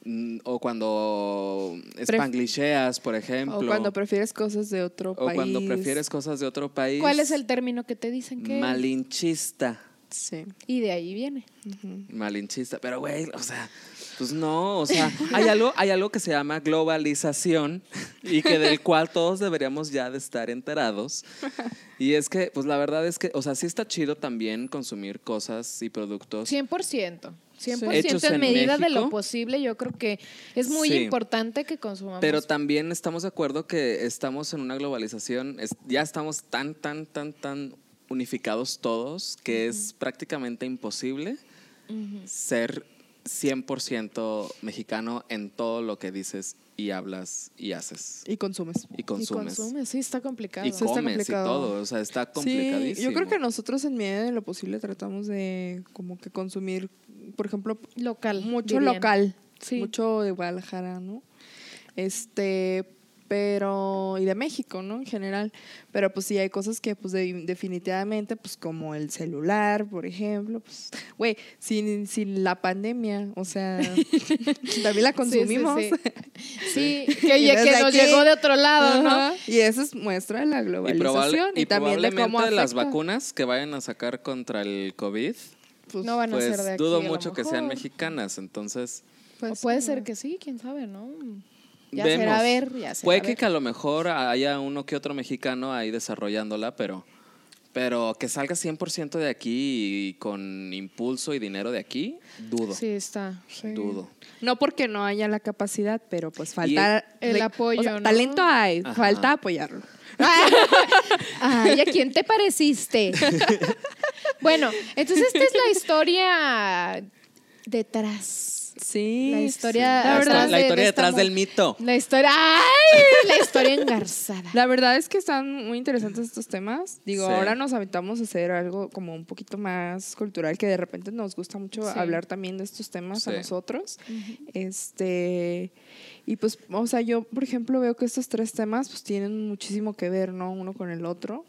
[SPEAKER 2] mm, o cuando spanglicheas, por ejemplo.
[SPEAKER 1] o cuando prefieres cosas de otro
[SPEAKER 2] o
[SPEAKER 1] país.
[SPEAKER 2] cuando prefieres cosas de otro país.
[SPEAKER 3] ¿Cuál es el término que te dicen que?
[SPEAKER 2] Malinchista.
[SPEAKER 1] Sí.
[SPEAKER 3] Y de ahí viene.
[SPEAKER 2] Malinchista. Pero, güey, o sea, pues no, o sea, hay algo, hay algo que se llama globalización y que del cual todos deberíamos ya de estar enterados. Y es que, pues la verdad es que, o sea, sí está chido también consumir cosas y productos.
[SPEAKER 3] 100%. 100%
[SPEAKER 2] Hechos
[SPEAKER 3] en
[SPEAKER 2] en
[SPEAKER 3] medida de lo posible, yo creo que es muy
[SPEAKER 2] Sí.
[SPEAKER 3] importante que consumamos.
[SPEAKER 2] Pero también estamos de acuerdo que estamos en una globalización, es- ya estamos tan, tan, tan, tan unificados todos que es prácticamente imposible ser 100% mexicano en todo lo que dices y hablas y haces
[SPEAKER 1] Y consumes.
[SPEAKER 2] y
[SPEAKER 3] Y
[SPEAKER 2] consumes.
[SPEAKER 3] consume, sí, está complicado.
[SPEAKER 2] Y
[SPEAKER 1] Sí, está
[SPEAKER 2] comes y
[SPEAKER 1] complicado.
[SPEAKER 2] todo, o sea, está
[SPEAKER 1] Sí,
[SPEAKER 2] complicadísimo.
[SPEAKER 1] yo creo que nosotros en medida de lo posible tratamos de como que consumir, por ejemplo,
[SPEAKER 3] Local.
[SPEAKER 1] mucho
[SPEAKER 3] dirían.
[SPEAKER 1] local,
[SPEAKER 3] Sí.
[SPEAKER 1] mucho de Guadalajara, ¿no? Este, pero y de México, ¿no? En general, pero pues sí hay cosas que pues de- definitivamente pues como el celular, por ejemplo, pues güey, sin, sin la pandemia, o sea, también la consumimos.
[SPEAKER 3] Sí, sí, Sí, que, nos
[SPEAKER 1] aquí-
[SPEAKER 3] llegó de otro lado, ¿no?
[SPEAKER 1] Y eso es muestra de la
[SPEAKER 2] y,
[SPEAKER 1] globalización
[SPEAKER 2] probable-
[SPEAKER 1] y,
[SPEAKER 2] y
[SPEAKER 1] también de cómo
[SPEAKER 2] probablemente las vacunas que vayan a sacar contra el COVID,
[SPEAKER 1] Pues,
[SPEAKER 3] No van a
[SPEAKER 2] pues
[SPEAKER 3] ser de aquí.
[SPEAKER 2] dudo
[SPEAKER 3] a lo
[SPEAKER 2] mucho que sean mexicanas, entonces...
[SPEAKER 3] O
[SPEAKER 1] pues,
[SPEAKER 3] puede
[SPEAKER 1] sí,
[SPEAKER 3] ser que sí, quién sabe, ¿no? Ya será ver, ya será
[SPEAKER 2] Puede
[SPEAKER 3] ver.
[SPEAKER 2] que a lo mejor haya uno que otro mexicano ahí desarrollándola, pero, pero que salga 100% de aquí y con impulso y dinero de aquí, dudo.
[SPEAKER 3] Sí, está.
[SPEAKER 2] Dudo.
[SPEAKER 1] No porque no haya la capacidad, pero pues falta
[SPEAKER 3] el
[SPEAKER 1] de-
[SPEAKER 3] apoyo, ¿no?
[SPEAKER 1] Talento hay,
[SPEAKER 2] Ajá.
[SPEAKER 1] falta apoyarlo.
[SPEAKER 3] Ay, ¿a quién te pareciste? bueno, entonces esta es la historia detrás.
[SPEAKER 1] Sí.
[SPEAKER 3] La historia-
[SPEAKER 1] La
[SPEAKER 2] La,
[SPEAKER 1] verdad,
[SPEAKER 2] la historia
[SPEAKER 3] de
[SPEAKER 2] detrás del mito.
[SPEAKER 3] La historia. ¡Ay! La historia engarzada.
[SPEAKER 1] la verdad es que están muy interesantes estos temas. Digo,
[SPEAKER 2] Sí.
[SPEAKER 1] ahora nos aventamos a hacer algo como un poquito más cultural, que de repente nos gusta mucho
[SPEAKER 3] Sí.
[SPEAKER 1] hablar también de estos temas a nosotros. Este. Y pues, o sea, yo, por ejemplo, veo que estos tres temas pues tienen muchísimo que ver, ¿no? Uno con el otro.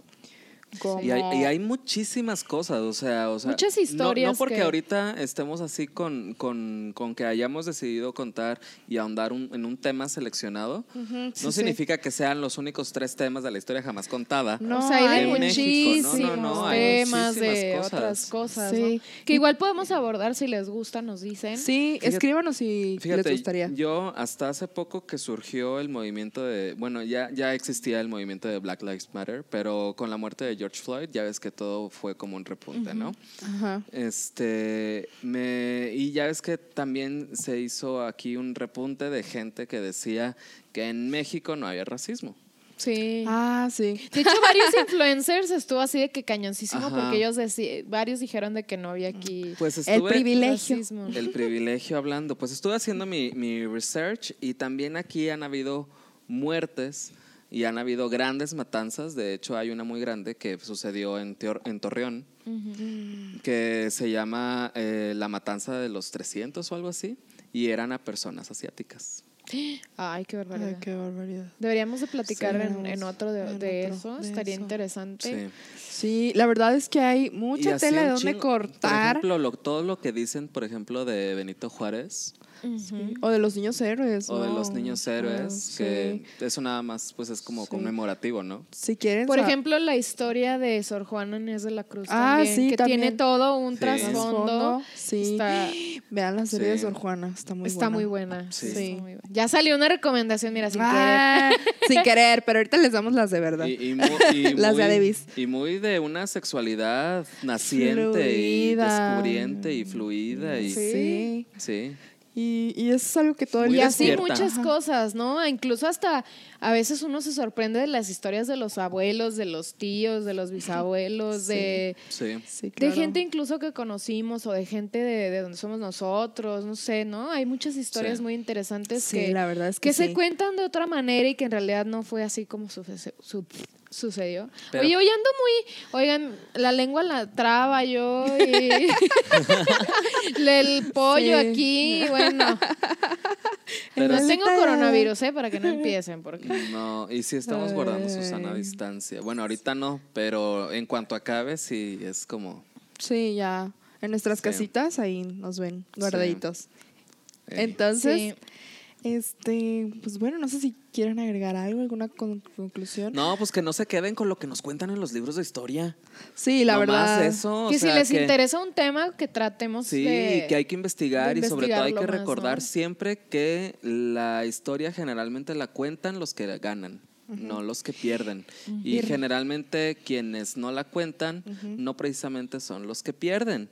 [SPEAKER 1] Como-
[SPEAKER 2] Y hay, y hay muchísimas cosas, o sea, o sea
[SPEAKER 3] Muchas
[SPEAKER 2] no-
[SPEAKER 3] historias
[SPEAKER 2] No, porque
[SPEAKER 3] que-
[SPEAKER 2] ahorita estemos así con, con, con que hayamos decidido contar y ahondar un- en un tema seleccionado,
[SPEAKER 1] Ujú, sí,
[SPEAKER 2] no
[SPEAKER 1] sí.
[SPEAKER 2] significa que sean los únicos tres temas de la historia jamás contada.
[SPEAKER 1] No,
[SPEAKER 3] o sea, hay de
[SPEAKER 2] en México,
[SPEAKER 3] muchísimos
[SPEAKER 2] no, no, no, hay
[SPEAKER 3] temas, de
[SPEAKER 2] cosas.
[SPEAKER 3] otras cosas.
[SPEAKER 1] Sí.
[SPEAKER 3] ¿no? Que igual podemos abordar si les gusta, nos dicen.
[SPEAKER 1] Sí,
[SPEAKER 2] Fíjate-
[SPEAKER 1] escríbanos si
[SPEAKER 2] Fíjate,
[SPEAKER 1] les gustaría.
[SPEAKER 2] yo hasta hace poco que surgió el movimiento de, bueno, ya, ya existía el movimiento de Black Lives Matter, pero con la muerte de George Floyd ya ves que todo fue como un repunte, ¿no?
[SPEAKER 1] Ajá.
[SPEAKER 2] Este, me, y ya ves que también se hizo aquí un repunte de gente que decía que en México no había racismo.
[SPEAKER 3] Sí.
[SPEAKER 1] Ah, sí.
[SPEAKER 3] De hecho, varios influencers estuvo así de que cañoncísimo
[SPEAKER 2] Ajá.
[SPEAKER 3] porque ellos varios dijeron de que no había aquí
[SPEAKER 2] Pues
[SPEAKER 1] El privilegio.
[SPEAKER 3] racismo.
[SPEAKER 2] el privilegio hablando. Pues estuve haciendo mi, mi research y también aquí han habido muertes y han habido grandes matanzas. De hecho, hay una muy grande que sucedió en, Teor- en Torreón, que se llama eh, la matanza de los 300 o algo así, y eran a personas asiáticas.
[SPEAKER 3] Ay, qué barbaridad.
[SPEAKER 1] Ay, qué barbaridad.
[SPEAKER 3] Deberíamos de platicar
[SPEAKER 1] Sí,
[SPEAKER 3] en, en otro de,
[SPEAKER 1] en
[SPEAKER 3] de
[SPEAKER 1] otro
[SPEAKER 3] eso.
[SPEAKER 1] de
[SPEAKER 3] Estaría
[SPEAKER 1] eso.
[SPEAKER 3] interesante.
[SPEAKER 2] Sí.
[SPEAKER 1] Sí, la verdad es que hay mucha tela de dónde
[SPEAKER 2] chingo. Por
[SPEAKER 1] cortar.
[SPEAKER 2] ejemplo, lo- todo lo que dicen, por ejemplo, de Benito Juárez
[SPEAKER 1] O de los niños héroes.
[SPEAKER 2] o de los niños héroes,
[SPEAKER 1] Ah,
[SPEAKER 2] que
[SPEAKER 1] sí.
[SPEAKER 2] eso nada más pues es como
[SPEAKER 1] Sí.
[SPEAKER 2] conmemorativo, ¿no?
[SPEAKER 1] Si quieren.
[SPEAKER 3] Por ejemplo, la historia de Sor Juana Inés de la Cruz
[SPEAKER 1] Ah,
[SPEAKER 3] también,
[SPEAKER 1] sí,
[SPEAKER 3] que
[SPEAKER 1] también.
[SPEAKER 3] tiene todo un
[SPEAKER 2] Sí.
[SPEAKER 3] trasfondo.
[SPEAKER 1] Sí.
[SPEAKER 3] Está,
[SPEAKER 1] Vean la serie de. Sor Juana. Está muy
[SPEAKER 3] está
[SPEAKER 1] buena.
[SPEAKER 3] muy buena.
[SPEAKER 2] Sí.
[SPEAKER 3] sí, muy buena. Ya salió una recomendación, mira, sin
[SPEAKER 1] Ah, sin querer, pero ahorita les damos las de verdad.
[SPEAKER 2] Y, y mu- y
[SPEAKER 1] Las de Adebis.
[SPEAKER 2] y muy de una sexualidad naciente y descubriente y fluida y
[SPEAKER 3] Sí.
[SPEAKER 1] Sí. Y, y eso es algo que
[SPEAKER 2] Muy
[SPEAKER 3] Y así
[SPEAKER 2] despierta.
[SPEAKER 3] muchas
[SPEAKER 1] Ajá.
[SPEAKER 3] cosas, ¿no? Incluso hasta a veces uno se sorprende de las historias de los abuelos, de los tíos, de los bisabuelos,
[SPEAKER 1] Sí.
[SPEAKER 3] de,
[SPEAKER 2] Sí.
[SPEAKER 1] Sí,
[SPEAKER 3] de
[SPEAKER 1] claro.
[SPEAKER 3] gente incluso que conocimos o de gente de, de donde somos nosotros, no sé, ¿no? Hay muchas historias
[SPEAKER 2] Sí.
[SPEAKER 3] muy interesantes
[SPEAKER 1] Sí,
[SPEAKER 3] que,
[SPEAKER 1] la verdad es que,
[SPEAKER 3] que se cuentan de otra manera y que en realidad no fue así como suce- su- sucedió.
[SPEAKER 2] Pero-
[SPEAKER 3] Oye, hoy ando muy, oigan, la lengua la traba yo y el pollo
[SPEAKER 1] Sí.
[SPEAKER 3] aquí, bueno.
[SPEAKER 2] Pero
[SPEAKER 3] no tengo coronavirus, ¿eh? Para que no empiecen, porque...
[SPEAKER 2] No, y sí estamos guardando Susana a
[SPEAKER 1] Ay.
[SPEAKER 2] distancia. Bueno, ahorita no, pero en cuanto acabe sí es como
[SPEAKER 1] Sí, ya. En nuestras
[SPEAKER 2] Sí.
[SPEAKER 1] casitas ahí nos ven guardaditos. Entonces,
[SPEAKER 3] Sí.
[SPEAKER 1] Este, pues bueno, no sé si quieren agregar algo, alguna con- conclusión.
[SPEAKER 2] No, pues que no se queden con lo que nos cuentan en los libros de historia.
[SPEAKER 1] Sí, la
[SPEAKER 2] Nomás
[SPEAKER 1] verdad.
[SPEAKER 2] eso, o
[SPEAKER 3] que
[SPEAKER 2] sea,
[SPEAKER 3] si les
[SPEAKER 2] que-
[SPEAKER 3] interesa un tema, que tratemos
[SPEAKER 2] Sí,
[SPEAKER 3] de...
[SPEAKER 2] que hay que investigar y sobre todo hay que
[SPEAKER 3] más,
[SPEAKER 2] recordar
[SPEAKER 3] ¿no?
[SPEAKER 2] siempre que la historia generalmente la cuentan los que ganan. No los que pierden. Y generalmente quienes no la cuentan no precisamente son los que pierden,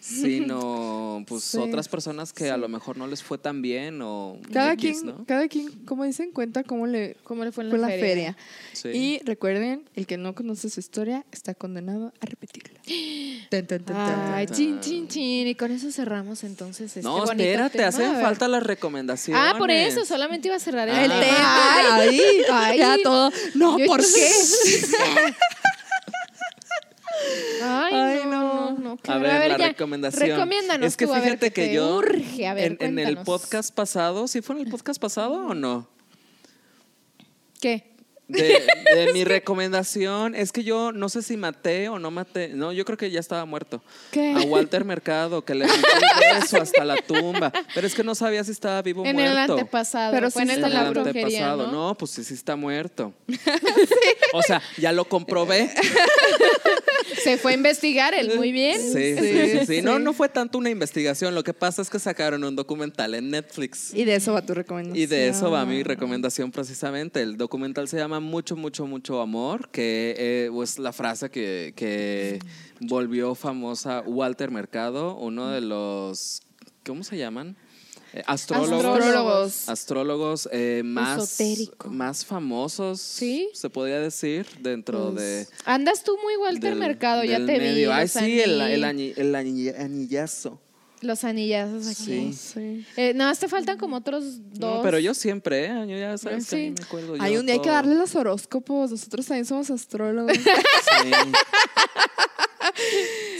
[SPEAKER 2] sino pues
[SPEAKER 1] Sí.
[SPEAKER 2] otras personas que a lo mejor no les fue tan bien o
[SPEAKER 1] Cada
[SPEAKER 2] X,
[SPEAKER 1] quien,
[SPEAKER 2] ¿no?
[SPEAKER 1] cada quien, como dicen, cuenta cómo le
[SPEAKER 3] ¿Cómo le fue en la,
[SPEAKER 1] la feria.
[SPEAKER 2] Sí.
[SPEAKER 1] Y recuerden, el que no conoce su historia está condenado a repetirla. Tan, tan, tan, tan.
[SPEAKER 3] Ay, chin, chin, chin. Y con eso cerramos entonces este
[SPEAKER 2] no,
[SPEAKER 3] bonito
[SPEAKER 2] espérate,
[SPEAKER 3] tema.
[SPEAKER 2] Hacen falta las recomendaciones.
[SPEAKER 3] Ah, por eso, solamente iba a cerrar el,
[SPEAKER 2] Ah.
[SPEAKER 1] El
[SPEAKER 3] tema.
[SPEAKER 1] tema. Ahí,
[SPEAKER 3] ay.
[SPEAKER 1] ya todo. No, ¿por qué?
[SPEAKER 3] Ay,
[SPEAKER 1] Ay,
[SPEAKER 3] no,
[SPEAKER 1] no.
[SPEAKER 3] no, no. qué
[SPEAKER 2] A ver, la
[SPEAKER 3] ya,
[SPEAKER 2] recomendación.
[SPEAKER 3] Recomiéndanos
[SPEAKER 2] Es que
[SPEAKER 3] tú, a ver,
[SPEAKER 2] fíjate que yo
[SPEAKER 3] urge. A ver,
[SPEAKER 2] en, en el podcast pasado, ¿sí fue en el podcast pasado o no?
[SPEAKER 3] ¿Qué?
[SPEAKER 2] De, de mi recomendación, es que yo no sé si maté o no maté. No, yo creo que ya estaba muerto.
[SPEAKER 1] ¿Qué?
[SPEAKER 2] A Walter Mercado, que le metí un beso hasta la tumba. Pero es que no sabía si estaba vivo o
[SPEAKER 3] En
[SPEAKER 2] muerto.
[SPEAKER 3] el antepasado.
[SPEAKER 1] Pero
[SPEAKER 3] fue en el de la brujería. ¿no?
[SPEAKER 2] No, pues sí, sí está muerto. O sea, ya lo comprobé.
[SPEAKER 3] Se fue a investigar él, muy bien.
[SPEAKER 2] Sí, sí,
[SPEAKER 1] Sí,
[SPEAKER 2] sí, sí. No, no fue tanto una investigación. Lo que pasa es que sacaron un documental en Netflix.
[SPEAKER 1] Y de eso va tu recomendación.
[SPEAKER 2] Y de eso va mi recomendación precisamente. El documental se llama Mucho, mucho, mucho amor, que eh, es la frase que, que volvió famosa Walter Mercado, uno de los, ¿cómo se llaman? Eh, astrólogos.
[SPEAKER 1] Astrólogos.
[SPEAKER 2] Astrólogos eh, más,
[SPEAKER 3] Esotérico.
[SPEAKER 2] más famosos,
[SPEAKER 3] Sí.
[SPEAKER 2] se podría decir, dentro de...
[SPEAKER 3] Andas tú muy Walter
[SPEAKER 2] del-
[SPEAKER 3] Mercado, ya te vi.
[SPEAKER 2] medio. Ay,
[SPEAKER 3] los
[SPEAKER 2] sí, el, el, añi- el anillazo.
[SPEAKER 3] Los anillazos aquí.
[SPEAKER 2] Sí.
[SPEAKER 1] Sí.
[SPEAKER 3] Eh, nada más te faltan como otros dos.
[SPEAKER 2] No, pero yo siempre, ¿eh? Yo ya sabes que a mí
[SPEAKER 3] Sí.
[SPEAKER 2] me acuerdo
[SPEAKER 1] Hay
[SPEAKER 2] yo
[SPEAKER 1] un día hay que darle los horóscopos. Nosotros también somos astrólogos.
[SPEAKER 2] Sí.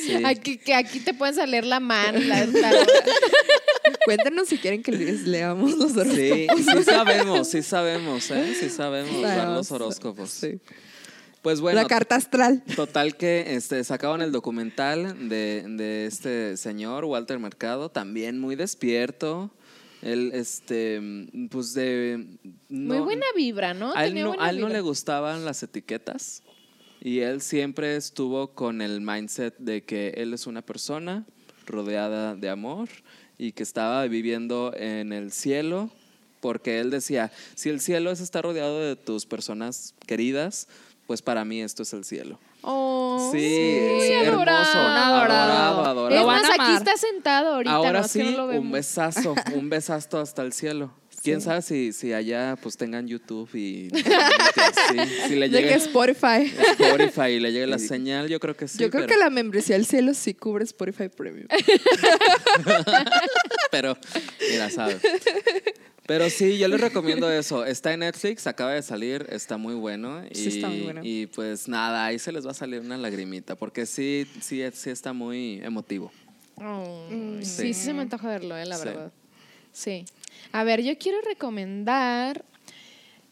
[SPEAKER 2] Sí.
[SPEAKER 3] Aquí, que aquí te pueden salir la mano. La, la-
[SPEAKER 1] Cuéntenos si quieren que les leamos los horóscopos.
[SPEAKER 2] Sí, sí sabemos, sí sabemos, ¿eh? Sí sabemos dar los
[SPEAKER 1] Sabemos.
[SPEAKER 2] horóscopos.
[SPEAKER 1] Sí.
[SPEAKER 2] Pues bueno,
[SPEAKER 1] la carta astral.
[SPEAKER 2] total que este, sacaban el documental de, de este señor, Walter Mercado, también muy despierto. Él, este, pues de...
[SPEAKER 3] muy buena vibra, ¿no?
[SPEAKER 2] A él,
[SPEAKER 3] Tenía
[SPEAKER 2] no,
[SPEAKER 3] buena
[SPEAKER 2] a él no le gustaban las etiquetas y él siempre estuvo con el mindset de que él es una persona rodeada de amor y que estaba viviendo en el cielo porque él decía, si el cielo es estar rodeado de tus personas queridas, pues para mí esto es el cielo.
[SPEAKER 3] Oh,
[SPEAKER 2] Sí,
[SPEAKER 3] sí,
[SPEAKER 2] es hermoso,
[SPEAKER 3] adorado.
[SPEAKER 2] adorado, adorado.
[SPEAKER 3] Es más, aquí está sentado ahorita.
[SPEAKER 2] Ahora
[SPEAKER 3] no, es que
[SPEAKER 2] sí,
[SPEAKER 3] no lo
[SPEAKER 2] un besazo, un besazo hasta el cielo. Quién sabe si, si allá pues tengan YouTube y sí, si le
[SPEAKER 1] De que
[SPEAKER 2] llegue
[SPEAKER 1] Spotify.
[SPEAKER 2] Spotify y le llegue la señal, yo creo que sí.
[SPEAKER 1] Yo creo
[SPEAKER 2] pero,
[SPEAKER 1] que la membresía del cielo sí cubre Spotify Premium.
[SPEAKER 2] pero, mira, sabe. Pero sí, yo les recomiendo eso. Está en Netflix, acaba de salir, está muy bueno. Y,
[SPEAKER 1] Sí, está muy bueno.
[SPEAKER 2] Y pues nada, ahí se les va a salir una lagrimita, porque sí, sí, sí está muy emotivo.
[SPEAKER 3] Oh,
[SPEAKER 1] Mm,
[SPEAKER 3] sí.
[SPEAKER 2] sí.
[SPEAKER 3] sí, se me antoja verlo, eh, la
[SPEAKER 2] Sí.
[SPEAKER 3] verdad. Sí. A ver, yo quiero recomendar.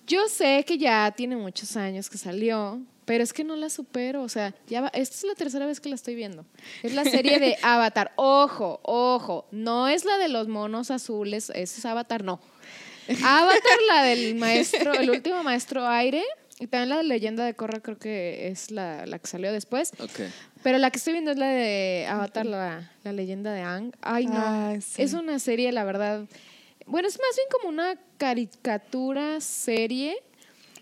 [SPEAKER 3] Yo sé que ya tiene muchos años que salió, pero es que no la supero. O sea, ya va- esta es la tercera vez que la estoy viendo. Es la serie de Avatar. Ojo, ojo. No es la de los monos azules. Ese es Avatar, no. Avatar, la del maestro, el último maestro aire. Y también la de Leyenda de Korra, creo que es la, la que salió después.
[SPEAKER 2] Ok.
[SPEAKER 3] Pero la que estoy viendo es la de Avatar, la, la leyenda de Aang. Ay, no.
[SPEAKER 1] Sí.
[SPEAKER 3] Es una serie, la verdad. Bueno, es más bien como una caricatura serie.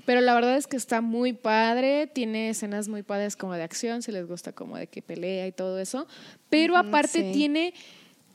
[SPEAKER 3] Pero la verdad es que está muy padre. Tiene escenas muy padres como de acción, si les gusta como de que pelea y todo eso. Pero aparte
[SPEAKER 1] sí.
[SPEAKER 3] tiene,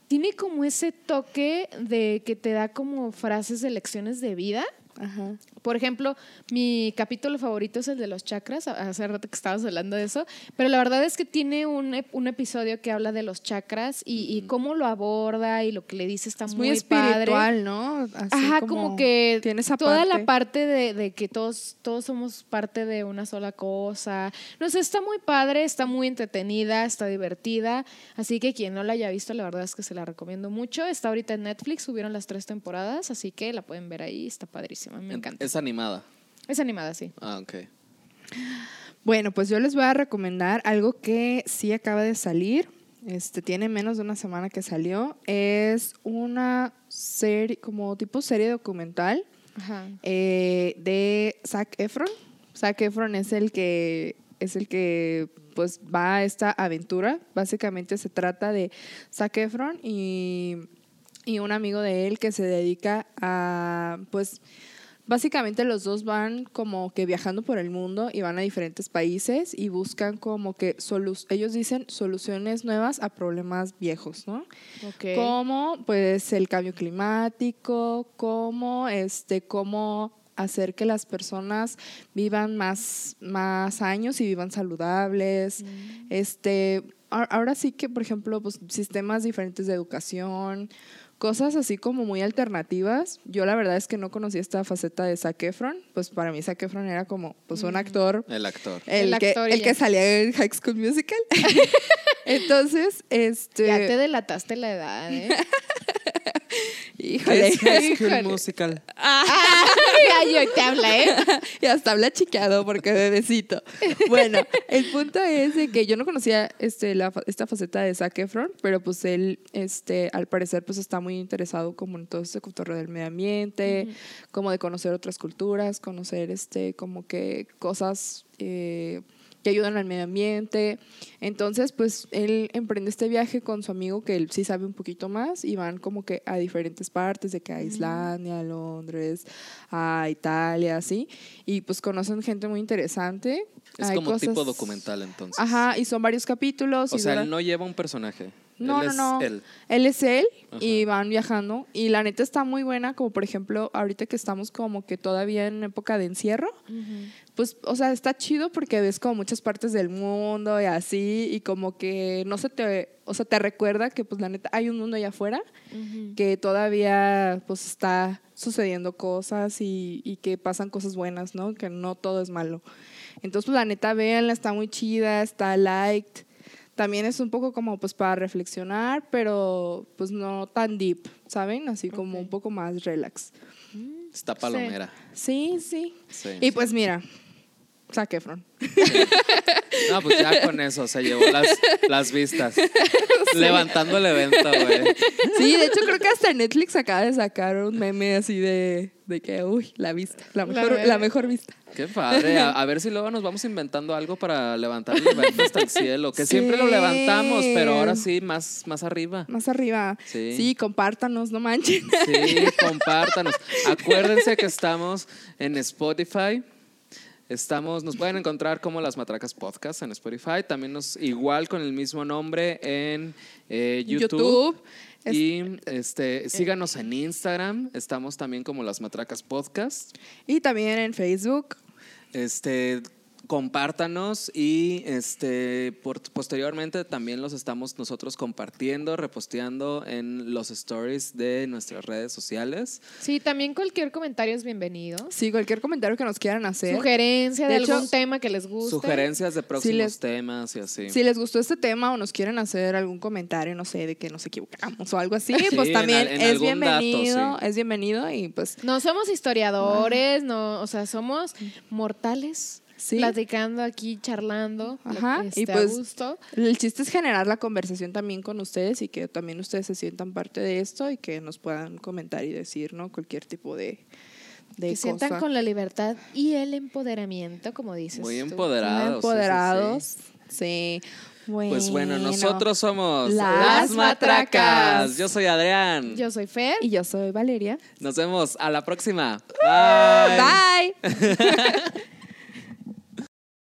[SPEAKER 3] tiene como ese toque de que te da como frases de lecciones de vida.
[SPEAKER 1] Ajá.
[SPEAKER 3] Por ejemplo, mi capítulo favorito es el de los chakras. Hace rato que estabas hablando de eso. Pero la verdad es que tiene un, un episodio que habla de los chakras y, y cómo lo aborda y lo que le dice está
[SPEAKER 1] Es
[SPEAKER 3] muy,
[SPEAKER 1] muy
[SPEAKER 3] padre.
[SPEAKER 1] espiritual, ¿no? Así
[SPEAKER 3] Ajá, como, que
[SPEAKER 1] tiene esa
[SPEAKER 3] toda la
[SPEAKER 1] parte.
[SPEAKER 3] parte de, de que todos, todos somos parte de una sola cosa. No sé, está muy padre, está muy entretenida, está divertida. Así que quien no la haya visto, la verdad es que se la recomiendo mucho. Está ahorita en Netflix, subieron las tres temporadas, así que la pueden ver ahí, está me encanta.
[SPEAKER 2] Es animada.
[SPEAKER 3] Es animada, sí.
[SPEAKER 2] Ah, ok.
[SPEAKER 1] Bueno, pues yo les voy a recomendar algo que sí acaba de salir. Este tiene menos de una semana que salió. Es una serie, como tipo serie documental
[SPEAKER 3] Ajá.
[SPEAKER 1] eh, de Zac Efron. Zac Efron es el que es el que pues va a esta aventura. Básicamente se trata de Zac Efron y, y un amigo de él que se dedica a pues Básicamente los dos van como que viajando por el mundo y van a diferentes países y buscan como que solu- ellos dicen soluciones nuevas a problemas viejos, ¿no?
[SPEAKER 3] Ok.
[SPEAKER 1] Como pues el cambio climático, como este, cómo hacer que las personas vivan más, más años y vivan saludables. Este, a- ahora sí que, por ejemplo, pues, sistemas diferentes de educación, cosas así como muy alternativas. Yo la verdad es que no conocía esta faceta de Zac Efron. Pues para mí Zac Efron era como pues un actor
[SPEAKER 2] El actor.
[SPEAKER 1] el,
[SPEAKER 3] El
[SPEAKER 1] que,
[SPEAKER 3] actor
[SPEAKER 1] el que salía en High School Musical. Entonces, este.
[SPEAKER 3] Ya te delataste la edad, ¿eh?
[SPEAKER 1] Híjole.
[SPEAKER 2] Es High School
[SPEAKER 3] Híjole.
[SPEAKER 2] Musical.
[SPEAKER 3] Ay, hoy te habla, ¿eh?
[SPEAKER 1] y hasta habla chiqueado porque bebecito. Bueno, el punto es de que yo no conocía este, la, fa- esta faceta de Zac Efron, pero pues él, este, al parecer, pues está muy interesado como en todo este cotorreo del medio ambiente, como de conocer otras culturas, conocer este, como que cosas eh, que ayudan al medio ambiente. Entonces, pues él emprende este viaje con su amigo que él sí sabe un poquito más y van como que a diferentes partes, de que a Islandia, a Londres, a Italia, así. Y pues conocen gente muy interesante.
[SPEAKER 2] Es
[SPEAKER 1] Hay
[SPEAKER 2] como tipo
[SPEAKER 1] cosas-
[SPEAKER 2] documental entonces.
[SPEAKER 1] Ajá, y son varios capítulos.
[SPEAKER 2] O
[SPEAKER 1] y
[SPEAKER 2] sea,
[SPEAKER 1] dura-
[SPEAKER 2] él no lleva un personaje.
[SPEAKER 1] no,
[SPEAKER 2] Él
[SPEAKER 1] no,
[SPEAKER 2] es
[SPEAKER 1] no.
[SPEAKER 2] él.
[SPEAKER 1] Él es él
[SPEAKER 2] Ajá.
[SPEAKER 1] y van viajando. Y la neta está muy buena, como por ejemplo, ahorita que estamos como que todavía en época de encierro, pues, o sea, está chido porque ves como muchas partes del mundo y así, y como que no se te, o sea, te recuerda que pues la neta hay un mundo allá afuera que todavía pues está sucediendo cosas y, y que pasan cosas buenas, ¿no? Que no todo es malo. Entonces, pues la neta, véanla, está muy chida, está liked. También es un poco como pues para reflexionar, pero pues no tan deep, ¿saben? Así como un poco más relax.
[SPEAKER 2] Está palomera.
[SPEAKER 1] Sí, sí.
[SPEAKER 2] Sí.
[SPEAKER 1] Y pues mira, Zac Efron.
[SPEAKER 2] No, pues ya con eso se llevó las, las vistas. Levantando el evento, güey.
[SPEAKER 1] Sí, de hecho creo que hasta Netflix acaba de sacar un meme así de, de que, uy, la vista, la mejor, la mejor vista.
[SPEAKER 2] Qué padre. A, a ver si luego nos vamos inventando algo para levantar el evento hasta el cielo. Que siempre lo levantamos, pero ahora sí, más, más arriba.
[SPEAKER 1] Más arriba.
[SPEAKER 2] Sí.
[SPEAKER 1] Sí, compártanos, no manchen.
[SPEAKER 2] Sí, compártanos. Acuérdense que estamos en Spotify. Estamos, nos pueden encontrar como Las Matracas Podcast en Spotify. También nos, igual con el mismo nombre en eh, YouTube.
[SPEAKER 1] YouTube.
[SPEAKER 2] Y este, síganos en Instagram. Estamos también como Las Matracas Podcast.
[SPEAKER 1] Y también en Facebook.
[SPEAKER 2] Este, compártanos y este, por- posteriormente también los estamos nosotros compartiendo, reposteando en los stories de nuestras redes sociales.
[SPEAKER 3] Sí, también cualquier comentario es bienvenido.
[SPEAKER 1] Sí, cualquier comentario que nos quieran hacer.
[SPEAKER 3] Sugerencia de,
[SPEAKER 1] De hecho,
[SPEAKER 3] algún tema que les guste.
[SPEAKER 2] Sugerencias de próximos
[SPEAKER 1] les-
[SPEAKER 2] temas y así.
[SPEAKER 1] Si les gustó este tema o nos quieren hacer algún comentario, no sé, de que nos equivocamos o algo así,
[SPEAKER 2] Sí,
[SPEAKER 1] pues también
[SPEAKER 2] en
[SPEAKER 1] es
[SPEAKER 2] dato,
[SPEAKER 1] bienvenido,
[SPEAKER 2] sí.
[SPEAKER 1] es bienvenido y pues
[SPEAKER 3] No somos historiadores, no, o sea, somos mortales.
[SPEAKER 1] Sí.
[SPEAKER 3] Platicando aquí, charlando.
[SPEAKER 1] Ajá,
[SPEAKER 3] este,
[SPEAKER 1] y pues-
[SPEAKER 3] a gusto.
[SPEAKER 1] el chiste es generar la conversación también con ustedes y que también ustedes se sientan parte de esto y que nos puedan comentar y decir, ¿no? Cualquier tipo de, de
[SPEAKER 3] Que sientan con la libertad y el empoderamiento, como dices.
[SPEAKER 2] Muy
[SPEAKER 3] tú.
[SPEAKER 2] empoderados. sí, sí, sí.
[SPEAKER 1] empoderados. Sí.
[SPEAKER 2] Pues bueno, nosotros somos
[SPEAKER 1] Las Matracas.
[SPEAKER 2] Yo soy Adrián.
[SPEAKER 3] Yo soy Fer.
[SPEAKER 1] Y yo soy Valeria.
[SPEAKER 2] Nos vemos a la próxima. Bye.
[SPEAKER 1] Bye.